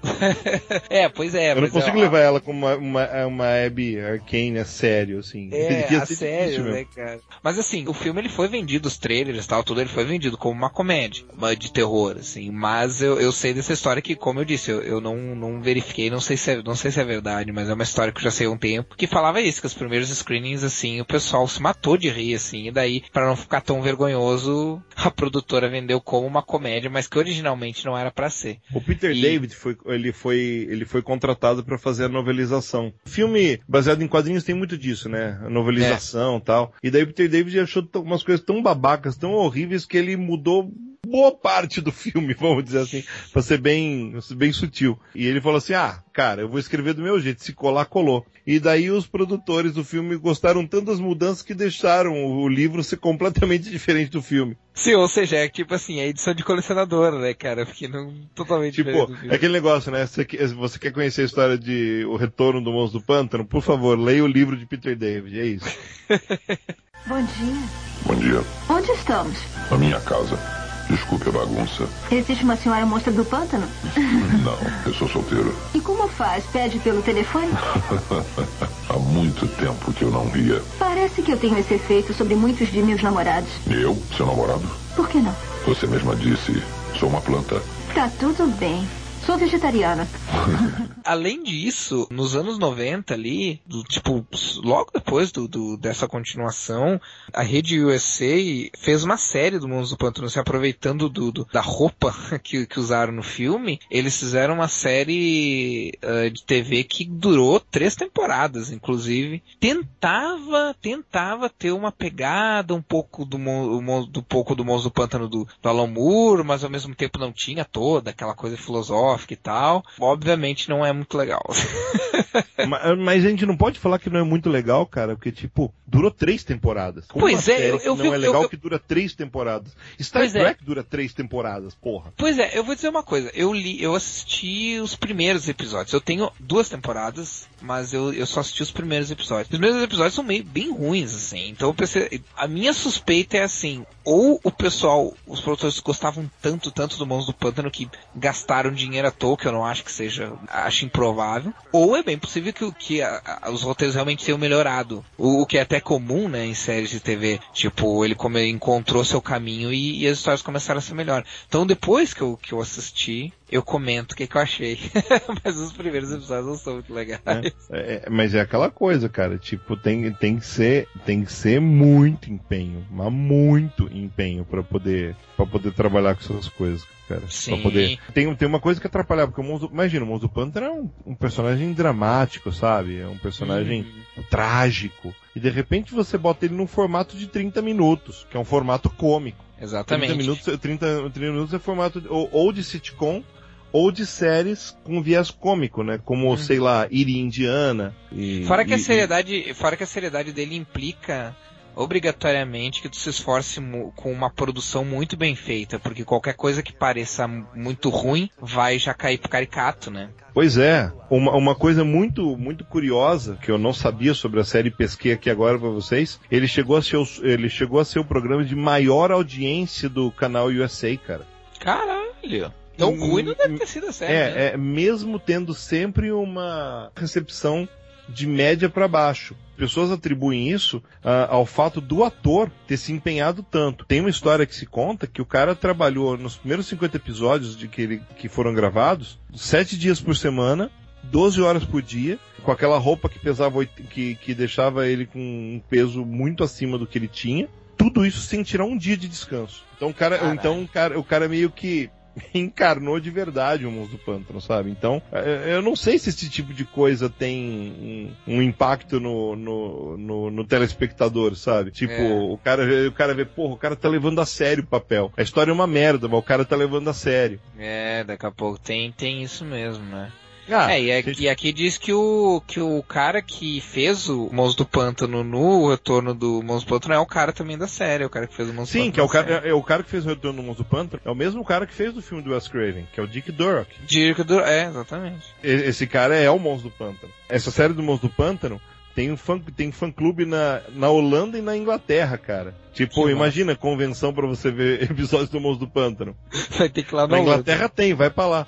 *laughs* é, pois é. Eu não consigo levar ela como uma, uma, uma Abby Arcane a sério, assim. É, a sério, né, cara? Mas assim, o filme ele foi vendido, os trailers e tal, tudo, ele foi vendido como uma comédia uma de terror, assim. Mas eu, eu sei dessa história que, como eu disse, eu, eu não, não verifiquei, não sei, se é, não sei se é verdade, mas é uma história que eu já sei há um tempo, que falava isso, que os primeiros screenings, assim, o pessoal se matou de rir, assim, e daí, para não ficar tão vergonhoso, a produtora vendeu como uma comédia, mas que originalmente não era para ser. O Peter e... David foi ele foi, ele foi contratado para fazer a novelização. Filme baseado em quadrinhos tem muito disso, né? A novelização e é. tal. E daí o Peter David achou umas coisas tão babacas, tão horríveis, que ele mudou boa parte do filme, *laughs* vamos dizer assim, para ser bem, bem sutil. E ele falou assim: ah, cara, eu vou escrever do meu jeito, se colar, colou. E daí os produtores do filme gostaram tanto das mudanças que deixaram o livro ser completamente *laughs* diferente do filme. Sim, ou seja, é tipo assim, é edição de colecionador, né, cara? Porque não totalmente tipo, é aquele negócio, né? Você, você quer conhecer a história de O Retorno do Monstro do Pântano? Por favor, leia o livro de Peter David, é isso. *laughs* Bom dia. Bom dia. Onde estamos? Na minha casa. Desculpe a bagunça. Existe uma senhora monstra do pântano? *laughs* Não, eu sou solteiro. E como faz? Pede pelo telefone? *laughs* Há muito tempo que eu não via. Parece que eu tenho esse efeito sobre muitos de meus namorados. Eu? Seu namorado? Por que não? Você mesma disse, sou uma planta. Tá tudo bem. Sou vegetariana. *laughs* Além disso, nos anos 90 ali, do, tipo, logo depois do, do, dessa continuação, a rede USA fez uma série do Monstros do Pântano, se aproveitando do, do, da roupa *laughs* que, que usaram no filme, eles fizeram uma série uh, de TV que durou três temporadas, inclusive. Tentava, tentava ter uma pegada um pouco do, do pouco do Monstro do Pântano do, do Alan Moore, mas ao mesmo tempo não tinha toda aquela coisa filosófica e tal. Obviamente não é muito legal. *laughs* mas, mas, a gente não pode falar que não é muito legal, cara, porque, tipo, durou três temporadas. Como pois é, eu, eu Não vi, é legal eu, que dura três temporadas. Star é. Trek é. dura três temporadas, porra. Pois é, eu vou dizer uma coisa. Eu li, eu assisti os primeiros episódios. Eu tenho duas temporadas, mas eu, eu só assisti os primeiros episódios. Os primeiros episódios são meio bem ruins, assim. Então eu pensei, a minha suspeita é assim, ou o pessoal, os produtores gostavam tanto, tanto do Mãos do Pântano que gastaram dinheiro à toa, que eu não acho que seja, acho improvável, ou é bem possível que, que a, a, os roteiros realmente tenham melhorado. O, o, que é até comum, né, em séries de TV. Tipo, ele como encontrou seu caminho e, e, as histórias começaram a ser melhor. Então depois que eu, que eu assisti, eu comento o que, que eu achei. *laughs* mas os primeiros episódios não são muito legais. É, é, mas é aquela coisa, cara. Tipo, tem, tem, que, ser, tem que ser muito empenho. Mas muito empenho para poder, pra poder trabalhar com essas coisas cara. Sim. Poder... tem, tem uma coisa que atrapalhava, porque o Monstro, imagina, o do Pântano é um, um, personagem dramático, sabe? É um personagem uhum. trágico. E de repente você bota ele num formato de 30 minutos, que é um formato cômico. Exatamente. 30 minutos, 30, 30 minutos é formato ou, ou de sitcom, ou de séries com viés cômico, né? Como, uhum. sei lá, Iri Indiana. E, fora que e, a seriedade, fora que a seriedade dele implica obrigatoriamente que tu se esforce com uma produção muito bem feita, porque qualquer coisa que pareça muito ruim vai já cair pro caricato, né? Pois é, uma, uma coisa muito muito curiosa que eu não sabia sobre a série pesquei aqui agora para vocês, ele chegou a ser o, ele chegou a ser o programa de maior audiência do canal USA, cara. Caralho. Tão ruim não deve ter sido a série. É, né? é mesmo tendo sempre uma recepção de média para baixo. Pessoas atribuem isso uh, ao fato do ator ter se empenhado tanto. Tem uma história que se conta que o cara trabalhou nos primeiros 50 episódios de que, ele, que foram gravados, sete dias por semana, 12 horas por dia, com aquela roupa que pesava que, que deixava ele com um peso muito acima do que ele tinha. Tudo isso sem tirar um dia de descanso. Então o cara, então o cara, o cara meio que *laughs* encarnou de verdade o monstro do pântano, sabe? Então, é, eu não sei se esse tipo de coisa tem um, um impacto no, no, no, no, telespectador, sabe? Tipo, é. o, cara, o cara vê, porra, o cara tá levando a sério o papel. A história é uma merda, mas o cara tá levando a sério. É, daqui a pouco tem, tem isso mesmo, né? Ah, é, e aqui, e aqui, diz que o, que o cara que fez o Monstro do Pântano no retorno do Monstro do Pântano é o cara também da série, é o cara que fez o Monstro Sim, do Pântano. Sim, que é o, cara, é, é, o cara que fez o retorno do Monstro do Pântano, é o mesmo cara que fez o filme do Wes Craven, que é o Dick Durock. Dick Durock, é, exatamente. Esse cara é o Monstro do Pântano. Essa série do Monstro do Pântano tem um fã, tem fã clube na, na Holanda e na Inglaterra, cara. Tipo, que imagina convenção para você ver *laughs* episódios do Monstro do Pântano. Vai ter que ir lá na, na Inglaterra tem, vai para lá.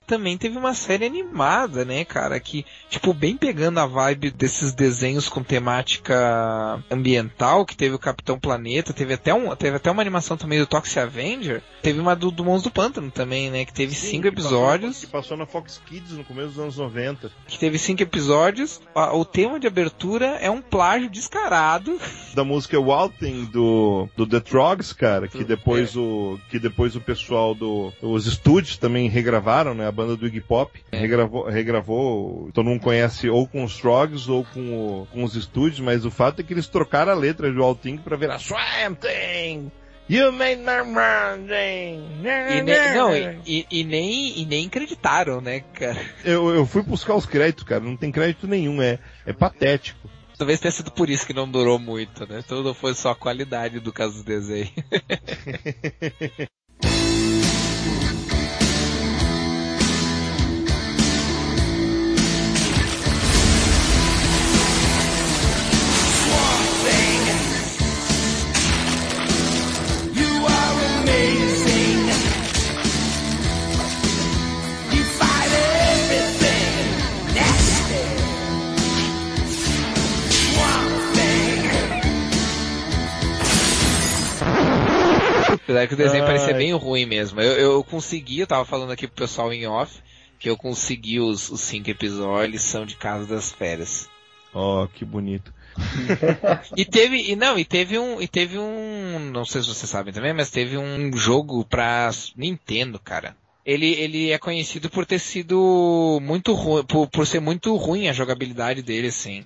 também teve uma série animada, né, cara, que, tipo, bem pegando a vibe desses desenhos com temática ambiental, que teve o Capitão Planeta, teve até, um, teve até uma animação também do Toxic Avenger, teve uma do, do Monstro do Pântano também, né, que teve Sim, cinco que episódios. Passou, que passou na Fox Kids no começo dos anos 90. Que teve cinco episódios. O tema de abertura é um plágio descarado. *laughs* Da música Walting do, do The Trogs, cara, que depois, é. o, que depois o pessoal do, os estúdios também regravaram, né, a banda do Iggy Pop, regravou, regravou, todo mundo conhece ou com os Frogs ou com, o, com os estúdios, mas o fato é que eles trocaram a letra do All Thing pra virar Swamp Thing! You made my thing! E nem, não, e, e, nem, e nem acreditaram, né, cara? Eu, eu fui buscar os créditos, cara, não tem crédito nenhum, é, é patético. Talvez tenha sido por isso que não durou muito, né? Tudo foi só a qualidade do caso do desenho. *laughs* Apesar que o desenho parecia bem ruim mesmo. Eu, eu consegui, eu tava falando aqui pro pessoal em off, que eu consegui os, os cinco episódios, são de Casa das Férias. Oh, que bonito. *laughs* e teve, e não, e teve um, e teve um, não sei se vocês sabem também, mas teve um jogo pra Nintendo, cara. Ele, ele é conhecido por ter sido muito ruim, por, por ser muito ruim a jogabilidade dele, assim.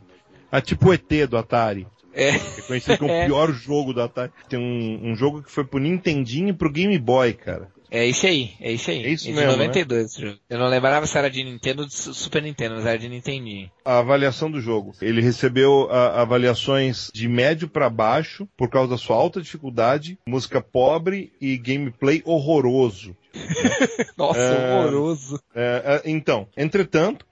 Ah, tipo o ET do Atari. É. é conhecido como o é. pior jogo da Atari. Tem um, um jogo que foi pro Nintendinho e pro Game Boy, cara. É isso aí, é isso aí. É isso é mesmo, de 92 né? Eu não lembrava se era de Nintendo ou de Super Nintendo, mas era de Nintendinho. A avaliação do jogo. Ele recebeu a, avaliações de médio para baixo por causa da sua alta dificuldade, música pobre e gameplay horroroso. *laughs* Nossa, é, horroroso. É, é, então, entretanto,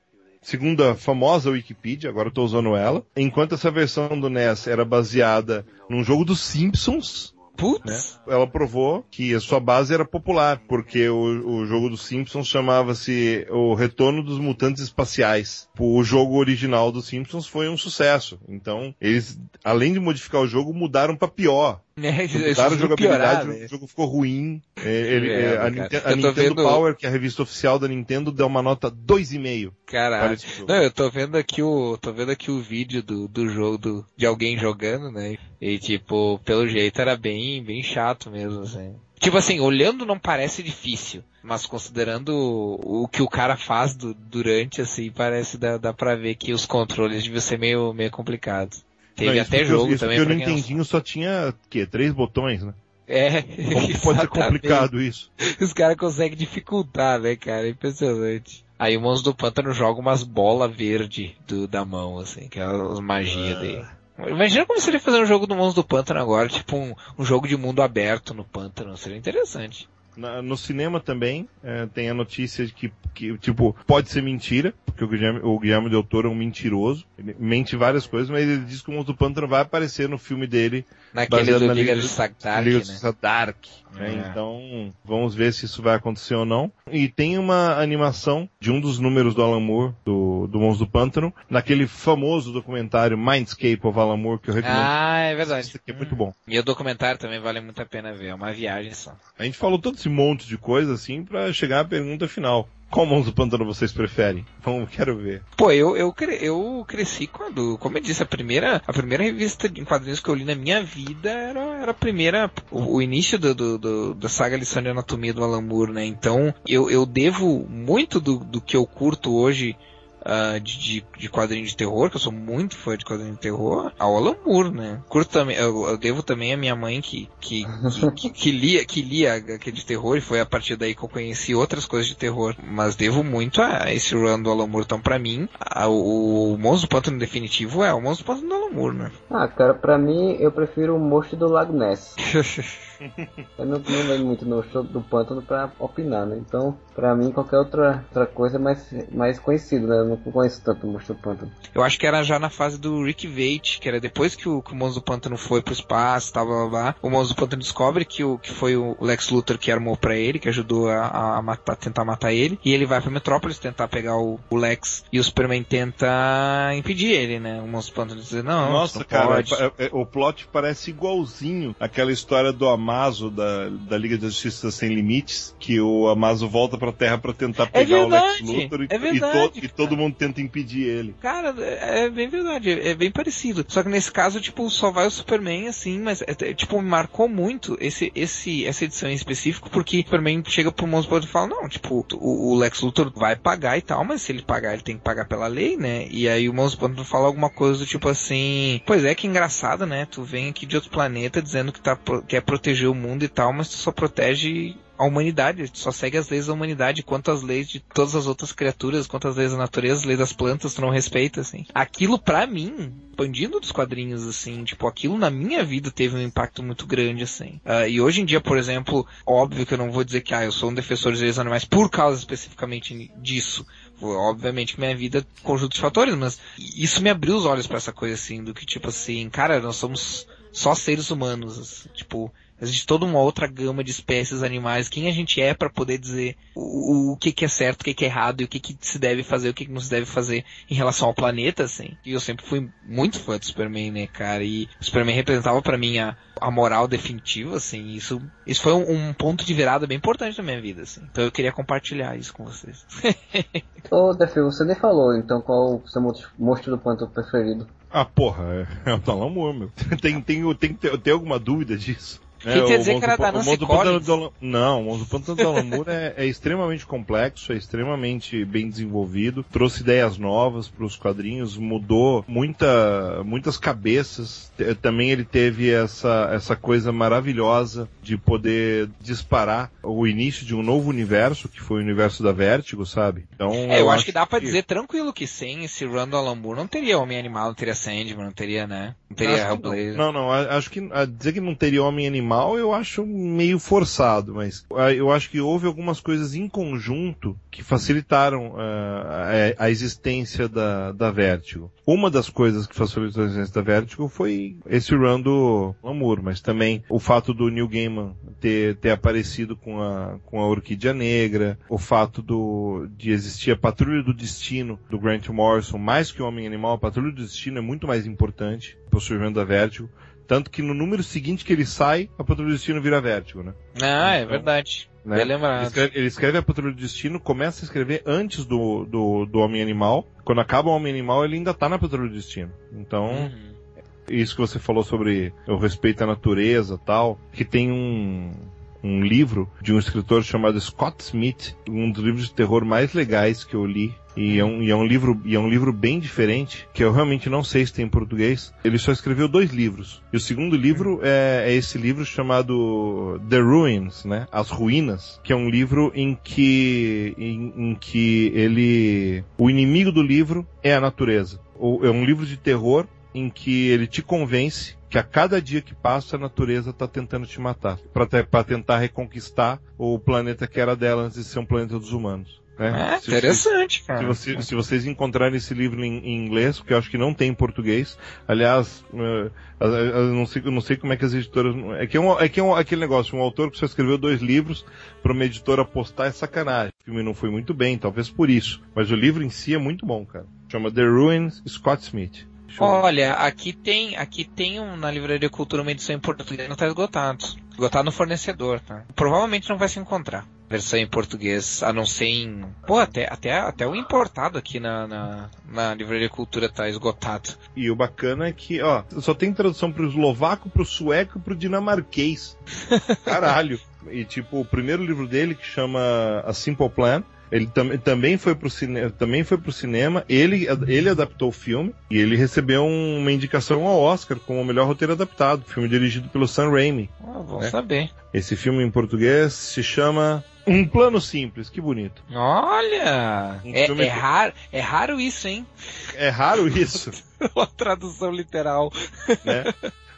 segundo a famosa Wikipedia, agora estou usando ela, enquanto essa versão do NES era baseada num jogo dos Simpsons, Putz. Né? Ela provou que a sua base era popular, porque o, o jogo dos Simpsons chamava-se O Retorno dos Mutantes Espaciais. O jogo original dos Simpsons foi um sucesso. Então, eles, além de modificar o jogo, mudaram para pior. *laughs* É, mudaram a jogabilidade, piorar, né? o jogo ficou ruim. É, ele, é, é a, Nintendo, a Nintendo vendo... Power, que é a revista oficial da Nintendo, deu uma nota 2,5. Caralho. Não, eu tô vendo aqui o, tô vendo aqui o vídeo do, do jogo do, de alguém jogando, né? E tipo, pelo jeito era bem, bem chato mesmo, assim. Tipo assim, olhando não parece difícil, mas considerando o, o que o cara faz do, durante, assim, parece dá, dá pra ver que os controles deviam ser meio, meio complicados. Teve não, até jogo também. Porque o Nintendinho só tinha, que Três botões, né? É. Como pode ser complicado isso? Os caras conseguem dificultar, né, cara? Impressionante. Aí o Monstro do Pântano joga umas bolas verde do, da mão, assim, que é as magias ah. dele. Imagina como seria fazer um jogo do Monstro do Pântano agora, tipo um, um jogo de mundo aberto no pântano, seria interessante. Na, no cinema também é, tem a notícia de que, que, tipo, pode ser mentira, porque o Guilherme, o Guilherme Del Toro é um mentiroso. Ele mente várias coisas, mas ele diz que o Monstro do Pântano vai aparecer no filme dele. Naquele do na Liga, Liga Dark, Liga né? Dark. Né? É. Então, vamos ver se isso vai acontecer ou não. E tem uma animação de um dos números do Alan Moore, do, do Monstro do Pântano, naquele famoso documentário Mindscape of Alan Moore, que eu recomendo. Ah, é verdade. Esse aqui é muito bom. E o documentário também vale muito a pena ver, é uma viagem só. A gente falou todo esse monte de coisa, assim, para chegar à pergunta final. Qual Monstro do Pântano vocês preferem? Vamos, quero ver. Pô, eu, eu, eu cresci quando, como eu disse, a primeira, a primeira revista em quadrinhos que eu li na minha vida era, era a primeira, o, o início do, do, do, da saga Lição de Anatomia do Alan Moore, né? Então, eu, eu devo muito do, do que eu curto hoje uh, de, de, quadrinho de terror, que eu sou muito fã de quadrinho de terror, ao Alan Moore, né? Curto também, eu, eu devo também a minha mãe que, que, que, que, que lia, que lia aquele de terror, e foi a partir daí que eu conheci outras coisas de terror. Mas devo muito a esse run do Alan Moore. Então, pra mim, a, o, o Monstro do Pântano definitivo é o Monstro do Pântano do Alan Moore, né? Ah, cara, pra mim, eu prefiro o Monstro do Lago Ness. *laughs* eu não, não lembro muito no show do Pântano pra opinar, né? Então, pra mim, qualquer outra, outra coisa é mais, mais conhecido, né? Eu não conheço tanto o Monstro do Pântano. Eu acho que era já na fase do Rick Veit, que era depois que o, que o Monstro do Pântano foi pro espaço, tal, blá, blá, blá. O Monstro do Pântano descobre que, o, que foi o Lex Luthor que armou pra ele, que ajudou a, a, matar, tentar matar ele. E ele vai pra Metrópolis tentar pegar o, o Lex. E o Superman tenta impedir ele, né? O Monstro do Pântano diz, não, Nossa, não cara, pode. É, é, o plot parece igualzinho aquela história do Amazo da, da Liga da Justiça Sem Limites, que o Amazo volta pra Terra pra tentar É pegar o Lex verdade, Luthor e, é e verdade, to- e todo mundo tenta impedir ele. Cara, é é bem verdade, é é bem parecido. Só que nesse caso, tipo, só vai o Superman, assim, mas, é, é, tipo, marcou muito esse, esse, essa edição em específico, porque o Superman chega pro Monstro e fala, não, tipo, o, o Lex Luthor vai pagar e tal, mas se ele pagar, ele tem que pagar pela lei, né? E aí o Monstro fala alguma coisa do tipo assim, pois é, que engraçado, né? Tu vem aqui de outro planeta dizendo que tá, quer proteger o mundo e tal, mas tu só protege a humanidade, só segue as leis da humanidade, quanto as leis de todas as outras criaturas, quanto as leis da natureza, as leis das plantas, tu não respeita, assim. Aquilo pra mim, expandindo dos quadrinhos, assim, tipo, aquilo na minha vida teve um impacto muito grande, assim. Ah, e hoje em dia, por exemplo, óbvio que eu não vou dizer que, ah, eu sou um defensor dos animais por causa especificamente disso. Obviamente que minha vida é conjunto de fatores, mas isso me abriu os olhos pra essa coisa, assim, do que, tipo assim, cara, nós somos só seres humanos, assim, tipo, Existe toda uma outra gama de espécies animais. Quem a gente é para poder dizer o, o, que, que é certo, o que, que é errado e o que, que se deve fazer, o que, que não se deve fazer em relação ao planeta, assim. E eu sempre fui muito fã do Superman, né, cara? E o Superman representava para mim a, a moral definitiva, assim. Isso, isso foi um, um, ponto de virada bem importante na minha vida, assim. Então eu queria compartilhar isso com vocês. *laughs* Ô, Defi, você nem falou, então, qual o seu monstro do pântano preferido? Ah, porra, é, *laughs* é o Alan Moore, meu. Tem, tem, tem, tem, tem alguma dúvida disso? Quem É, quer dizer que era do da Nancy Collins? do Não, o Monstro do Pântano do Alan Moore é, é extremamente complexo, é extremamente bem desenvolvido, trouxe ideias novas para os quadrinhos, mudou muita, muitas cabeças. Também ele teve essa, essa coisa maravilhosa de poder disparar o início de um novo universo, que foi o universo da Vertigo, sabe? Então, É, eu acho que dá pra dizer tranquilo que sem esse run do Alan Moore não teria Homem Animal, não teria Sandman, não teria, né? Não teria Hellblazer. Não, não, a- acho que dizer que não teria homem animal eu acho meio forçado, mas ah, eu acho que houve algumas coisas em conjunto que facilitaram ah, a, a existência da, da Vertigo. Uma das coisas que facilitou a existência da Vertigo foi esse run do Lamour, mas também o fato do Neil Gaiman ter, ter aparecido com a, com a Orquídea Negra, o fato do, de existir a Patrulha do Destino do Grant Morrison, mais que o Homem Animal, a Patrulha do Destino é muito mais importante para o surgimento da Vertigo. Tanto que no número seguinte que ele sai, a Patrulha do Destino vira Vértigo, né? Ah, é Então, verdade. né? Bem Ele lembrado. escreve, ele escreve a Patrulha do Destino, começa a escrever antes do, do, do Homem Animal. Quando acaba o Homem Animal, ele ainda tá na Patrulha do Destino. Então, Uhum. isso que você falou sobre o respeito à natureza tal, que tem um, um livro de um escritor chamado Scott Smith, um dos livros de terror mais legais que eu li. E é, um, e é um livro e é um livro bem diferente, que eu realmente não sei se tem em português. Ele só escreveu dois livros. E o segundo livro é, é esse livro chamado The Ruins, né? As Ruínas, que é um livro em que em, em que ele o inimigo do livro é a natureza. Ou é um livro de terror em que ele te convence que a cada dia que passa a natureza está tentando te matar, para tentar reconquistar o planeta que era dela antes de ser um planeta dos humanos. É, se interessante, vocês, cara. Se, você, se, vocês encontrarem esse livro em, em, inglês, porque eu acho que não tem em português, aliás, uh, eu não sei, eu não sei como é que as editoras. É que é, um, é, que é um, aquele negócio, um autor que só escreveu dois livros para uma editora postar é sacanagem. O filme não foi muito bem, talvez por isso. Mas o livro em si é muito bom, cara. Chama The Ruins Scott Smith. Olha, aqui tem, aqui tem um, na Livraria Cultura uma edição em português, não está esgotado. Esgotado no fornecedor, tá? Provavelmente não vai se encontrar versão em português, a não ser em. Pô, até, até, até o importado aqui na, na, na Livraria Cultura tá esgotado. E o bacana é que, ó, só tem tradução pro eslovaco, pro sueco e pro dinamarquês. *laughs* Caralho. E tipo, o primeiro livro dele, que chama A Simple Plan, ele tam também foi pro cinema, também foi pro cinema. Ele, ele adaptou o filme e ele recebeu uma indicação ao Oscar como o melhor roteiro adaptado. Filme dirigido pelo Sam Raimi. Ah, bom né? saber. Esse filme em português se chama um plano simples, que bonito. Olha! Um é, é, raro, é raro isso, hein? É raro isso. *laughs* Uma tradução literal. Né?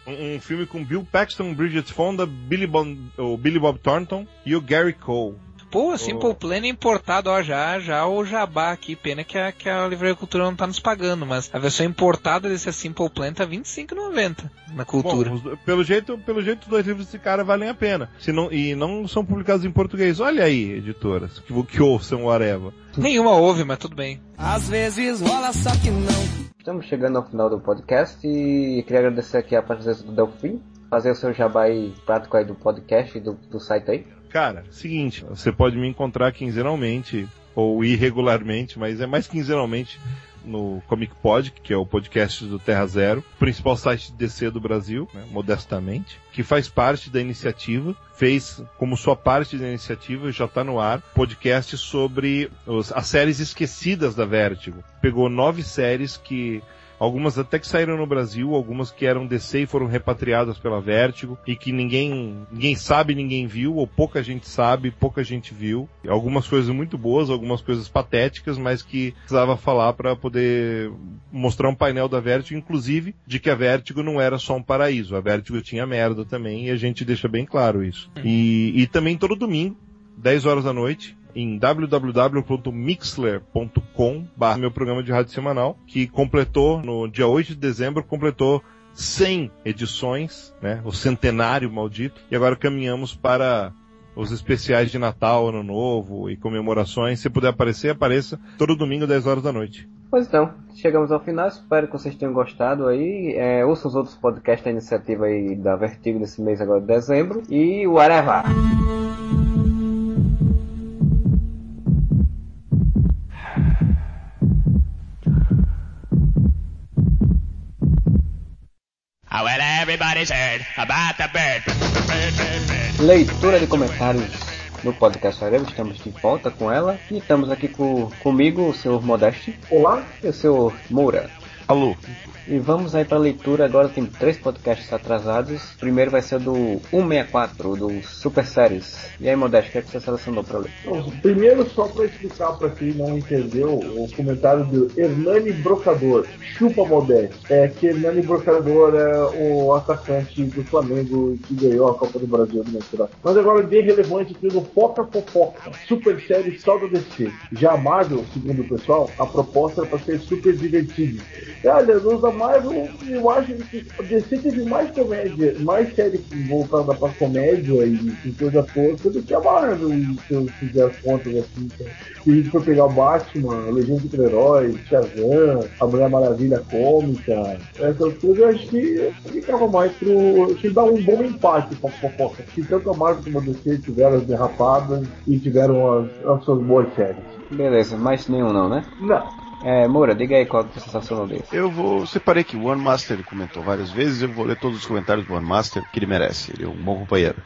Um, um, filme com Bill Paxton, Bridget Fonda, Billy, bon, Billy Bob Thornton e o Gary Cole. Pô, Simple oh. Plan é importado, ó, já, já o jabá aqui. Pena que a, que a Livraria Cultura não tá nos pagando, mas a versão importada desse Simple Plan tá R$25,90 na cultura. Bom, pelo jeito, pelo jeito, os dois livros desse cara valem a pena. Se não, e não são publicados em português. Olha aí, editoras, que, que ouçam o Areva. Nenhuma ouve, mas tudo bem. Às vezes rola, só que não. Estamos chegando ao final do podcast e queria agradecer aqui a presença do Delfim, fazer o seu jabá aí prático aí do podcast e do, do site aí. Cara, seguinte, você pode me encontrar quinzenalmente ou irregularmente, mas é mais quinzenalmente no Comic Pod, que é o podcast do Terra Zero, principal site de DC do Brasil, né, modestamente, que faz parte da iniciativa, fez como sua parte da iniciativa, já está no ar, podcast sobre os, as séries esquecidas da Vertigo. Pegou nove séries que Algumas até que saíram no Brasil, algumas que eram DC e foram repatriadas pela Vertigo e que ninguém, ninguém sabe, ninguém viu, ou pouca gente sabe, pouca gente viu. Algumas coisas muito boas, algumas coisas patéticas, mas que precisava falar para poder mostrar um painel da Vertigo, inclusive de que a Vertigo não era só um paraíso, a Vertigo tinha merda também e a gente deixa bem claro isso. E, e também todo domingo, 10 horas da noite, em www.mixler.com meu programa de rádio semanal, que completou, no dia 8 de dezembro, completou 100 edições, né? O centenário maldito. E agora caminhamos para os especiais de Natal, Ano Novo e comemorações. Se puder aparecer, apareça todo domingo, 10 horas da noite. Pois então, chegamos ao final. Espero que vocês tenham gostado aí. É, ouçam os outros podcasts da iniciativa aí da Vertigo nesse mês agora de dezembro. E o Areva! Leitura de comentários no podcast Areva, estamos de volta com ela e estamos aqui com, comigo, o senhor Modeste. Olá. E o senhor Moura. Alô. E vamos aí para a leitura. Agora tem três podcasts atrasados. O primeiro vai ser do 164, do Super Séries. E aí, Modesto, o que, é que você selecionou para ler? Primeiro, só para explicar para quem não entendeu, o comentário do Hernani Brocador. Chupa Modesto. É que Hernani Brocador é o atacante do Flamengo que ganhou a Copa do Brasil do Mensurado. Mas agora, bem relevante, no Foca Fofoca. Super Séries só do DC. Já Marvel, segundo o pessoal, a proposta era para ser super divertido. Olha, nos Marvel, eu acho que a DC teve mais comédia, mais série voltada pra comédia e, e coisa toda do que a Marvel, se eu fizer as contas assim. Então. Se a gente for pegar o Batman, a Legião de Super-Heróis, Shazam, a Mulher Maravilha cômica, essas coisas, eu acho que ficava mais pro. Acho que dá um bom empate pra fofoca. Que tanto a Marvel como a DC tiveram as derrapadas e tiveram as, as suas boas séries. Beleza, mais nenhum não, né? Não. É, Moura, diga aí qual a sensação dele. Eu vou. Separei que o One Master comentou várias vezes, eu vou ler todos os comentários do One Master, que ele merece. Ele é um bom companheiro.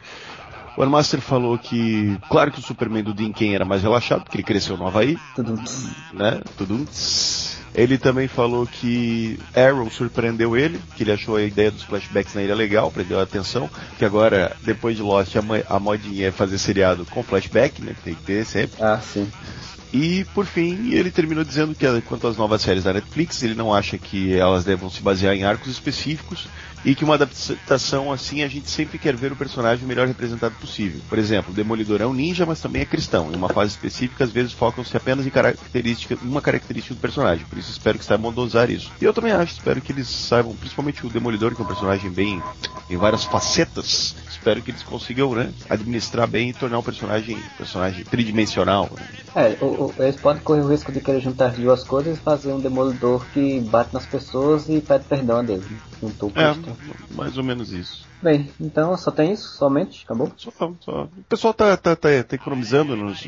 O One Master falou que, claro que o Superman do Dean Ken era mais relaxado, porque ele cresceu no Havaí. Tudum. Né? Tudum. Ele também falou que Arrow surpreendeu ele, que ele achou a ideia dos flashbacks na ilha legal, prendeu a atenção, que agora, depois de Lost, a, a modinha é fazer seriado com flashback, né? Tem que ter sempre. Ah, sim. E, por fim, ele terminou dizendo que, quanto às novas séries da Netflix, ele não acha que elas devam se basear em arcos específicos e que uma adaptação assim a gente sempre quer ver o personagem melhor representado possível. Por exemplo, Demolidor é um ninja, mas também é cristão. Em uma fase específica, às vezes focam-se apenas em característica, uma característica do personagem. Por isso espero que saibam dosar isso. E eu também acho, espero que eles saibam, principalmente o Demolidor, que é um personagem bem em várias facetas. Espero que eles consigam né, administrar bem e tornar o personagem personagem tridimensional. Né? É, o, o, eles podem correr o risco de querer juntar as duas coisas e fazer um demolidor que bate nas pessoas e pede perdão a Deus. Né? É, mais ou menos isso. Bem, então só tem isso? Somente? Acabou? Só, só. O pessoal tá, tá, tá, tá economizando nos,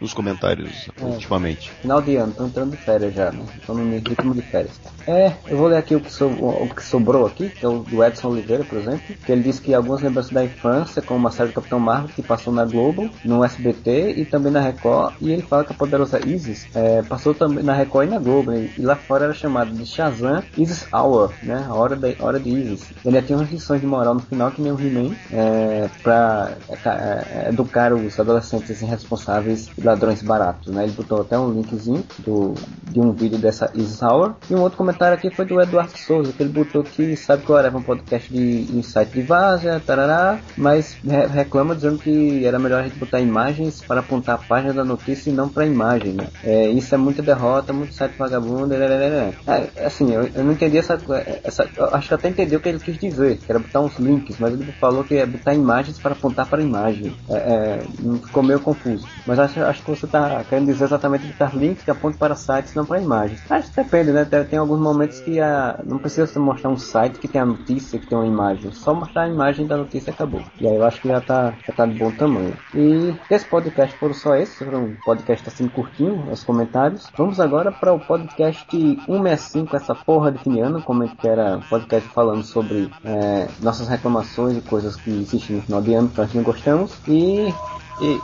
nos comentários é. ultimamente. Final de ano, tô entrando de férias já, né? Tô no ritmo de férias. É, eu vou ler aqui o que, so, o que sobrou aqui, que é o do Edson Oliveira, por exemplo, que ele disse que algumas lembranças da infância, como uma série do Capitão Marvel que passou na Globo, no SBT e também na Record, e ele fala que a poderosa Isis é, passou também na Record e na Globo, né? e lá fora era chamada de Shazam Isis Hour, né? A hora, da, hora de Isis. Ele tinha umas lições de moral no final que nem o He-Man é, para é, é, educar os adolescentes irresponsáveis e ladrões baratos, né? Ele botou até um linkzinho do, de um vídeo dessa Hour. E um outro comentário aqui foi do Eduardo Souza, que ele botou que sabe que eu era um podcast de insight de Várzea, tarará, mas re reclama dizendo que era melhor a gente botar imagens para apontar a página da notícia e não para imagem, né? É, isso é muita derrota, muito site vagabundo, é, assim, eu, eu, não entendi essa, essa acho que até entendi o que ele quis dizer, que era botar uns links, mas ele falou que é botar imagens para apontar para a imagem. É, é, ficou meio confuso. Mas acho, acho que você está querendo dizer exatamente botar links que apontam para sites, não para imagens. Acho que depende, né? Tem, alguns momentos que a, não precisa você mostrar um site que tem a notícia, que tem uma imagem. Só mostrar a imagem da notícia e acabou. E aí eu acho que já está já tá de bom tamanho. E esse podcast foram só esses. Foi um podcast assim curtinho, os comentários. Vamos agora para o podcast 165, essa porra de finiano, como é que era um podcast falando sobre é, nossas reclamações e coisas que existem no final de ano que nós não gostamos. E, e,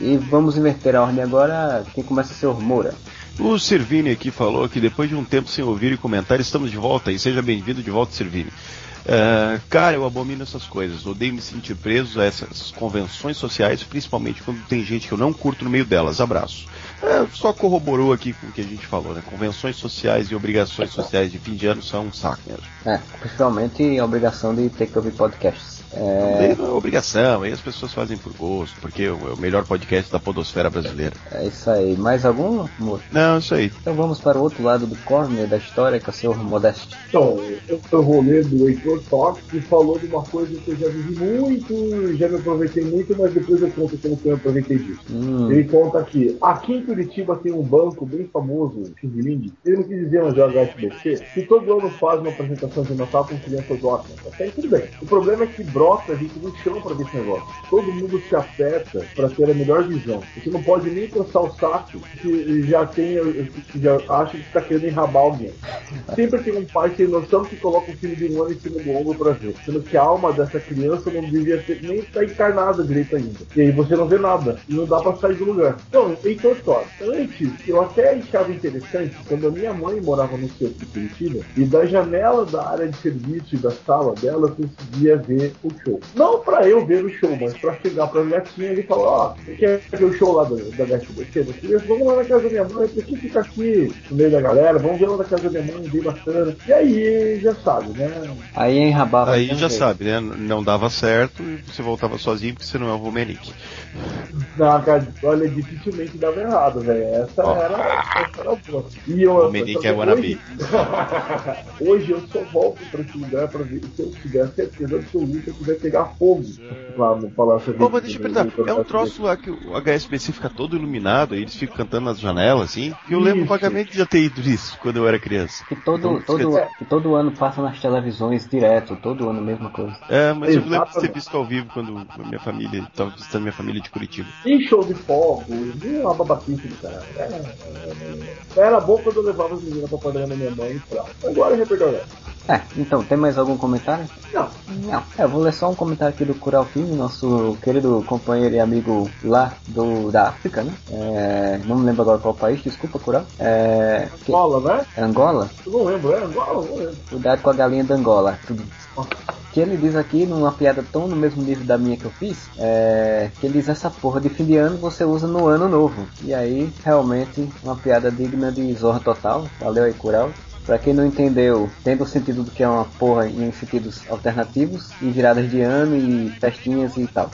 e vamos inverter a ordem agora. Quem começa a ser o Moura. O Servini aqui falou que depois de um tempo sem ouvir e comentar, estamos de volta e seja bem-vindo de volta, Servini. Uh, cara, eu abomino essas coisas. Odeio me sentir preso a essas convenções sociais, principalmente quando tem gente que eu não curto no meio delas. Abraço. É, só corroborou aqui com o que a gente falou, né? Convenções sociais e obrigações sociais de fim de ano são um saco mesmo. É, principalmente a obrigação de ter que ouvir podcasts. É... Não é obrigação, aí as pessoas fazem por gosto, porque é o melhor podcast da podosfera brasileira. É isso aí. Mais algum, amor? Não, isso aí. Então vamos para o outro lado do corner da história, que é o seu Modeste. Então, eu vou ler do Heitor Tox, que falou de uma coisa que eu já vivi muito, já me aproveitei muito, mas depois eu conto como que eu aproveitei disso. Hum. Ele conta aqui, aqui em Curitiba tem um banco bem famoso, Xing ele não quis dizer onde é o HSBC, que todo ano faz uma apresentação de Natal com crianças ótimas. Até tudo bem. O problema é que brota gente no chão para ver esse negócio. Todo mundo se aperta para ter a melhor visão. Você não pode nem cansar o saco que já tem, que já acha que está querendo enrabar alguém. Sempre tem um pai sem noção que coloca o filho de um ano em cima ombro para ver. Sendo que a alma dessa criança não devia ter, nem estar tá encarnada direito ainda. E aí você não vê nada. E não dá para sair do lugar. Então, Heitor Todd, antes, eu até achava interessante, quando a minha mãe morava no centro de Curitiba, e da janela da área de serviço e da sala dela, eu conseguia ver o show. Não para eu ver o show, mas para chegar para minha tia e falar: Ó, oh, quer ver o show lá da, da GSBC? Vamos lá na casa da minha mãe, por que fica aqui no meio da galera? Vamos ver lá na casa da minha mãe, bem bacana. E aí já sabe, né? Aí enrabava. Aí já sabe, né? Não dava certo e você voltava sozinho porque você não é o. Não, cara, olha, dificilmente dava errado, velho. Essa, oh. era, essa era boa. E eu, é Guanabi. *laughs* Hoje eu só volto para esse lugar para ver se eu tiver certeza absoluta que vai pegar fogo lá no Palácio Pô, mas deixa eu perguntar, é um troço lá que o HSBC fica todo iluminado, aí eles ficam cantando nas janelas, assim. E eu isso. lembro vagamente de já ter ido nisso quando eu era criança. Que todo, então, todo, que todo ano passa nas televisões direto, todo ano a mesma coisa. É, mas Exatamente. eu lembro de ter visto ao vivo quando minha família, estava visitando minha família de Curitiba. E show de fogo, e uma babaquice do cara. É, é, era bom quando eu levava as meninas pra padrão da minha mãe e pra. Agora é repertório. É, então, tem mais algum comentário? Não. Não. É, eu vou ler só um comentário aqui do Cural Filme, nosso querido companheiro e amigo lá do, da África, né? É, não me lembro agora qual país, desculpa, Cural. É, que... Angola, né? Angola? Eu não lembro, é Angola? Não lembro. Cuidado com a galinha da Angola. Tudo que ele diz aqui, numa piada tão no mesmo nível da minha que eu fiz, é, que ele diz essa porra de fim de ano você usa no ano novo. E aí, realmente, uma piada digna de zorra total. Valeu aí, Cural. Pra quem não entendeu, tendo o sentido do que é uma porra em sentidos alternativos, e viradas de ano, e festinhas e tal.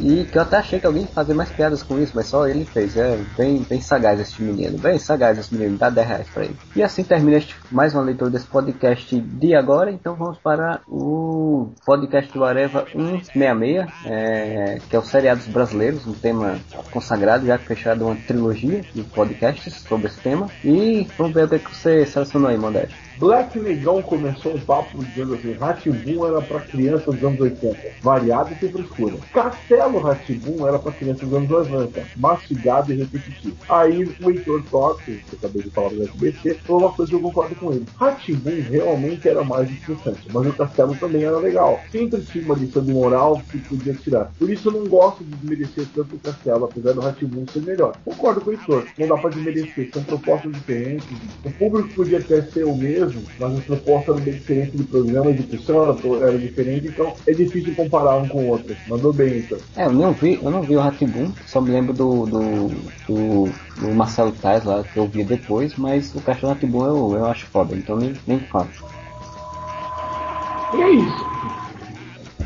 E que eu até achei que alguém ia fazer mais piadas com isso, mas só ele fez. É bem, bem sagaz esse menino. Bem sagaz esse menino. Dá 10 reais pra ele. E assim termina este, mais uma leitura desse podcast de agora. Então vamos para o podcast do Areva 166, é, que é o Seriados Brasileiros, um tema consagrado, já fechado uma trilogia de podcasts sobre esse tema. E vamos ver o que, é você selecionou aí, Modeste. Black Negão começou um papo dizendo assim: Ratibum era para crianças dos anos 80, variado e sem frescura. Castelo Ratibum era para crianças dos anos 90, mastigado e repetitivo. Aí o Heitor Toque, que eu acabei de falar do SBC, falou uma coisa que eu concordo com ele. Ratibum realmente era mais interessante, mas o Castelo também era legal. Sempre tinha uma lição de moral que podia tirar. Por isso eu não gosto de desmerecer tanto o Castelo, apesar do Ratibum ser melhor. Concordo com o Heitor, não dá para desmerecer, são propostas diferentes. O público podia até ser o mesmo mesmo, mas a proposta era bem diferente do programa, de discussão era, era diferente, então é difícil comparar um com o outro. Mandou bem, então. É, eu não vi, eu não vi o Ratibum, só me lembro do, do, do, do Marcelo Tais lá, que eu vi depois, mas o Cachorro Ratibum eu, eu acho foda, então nem, nem falo. E é isso.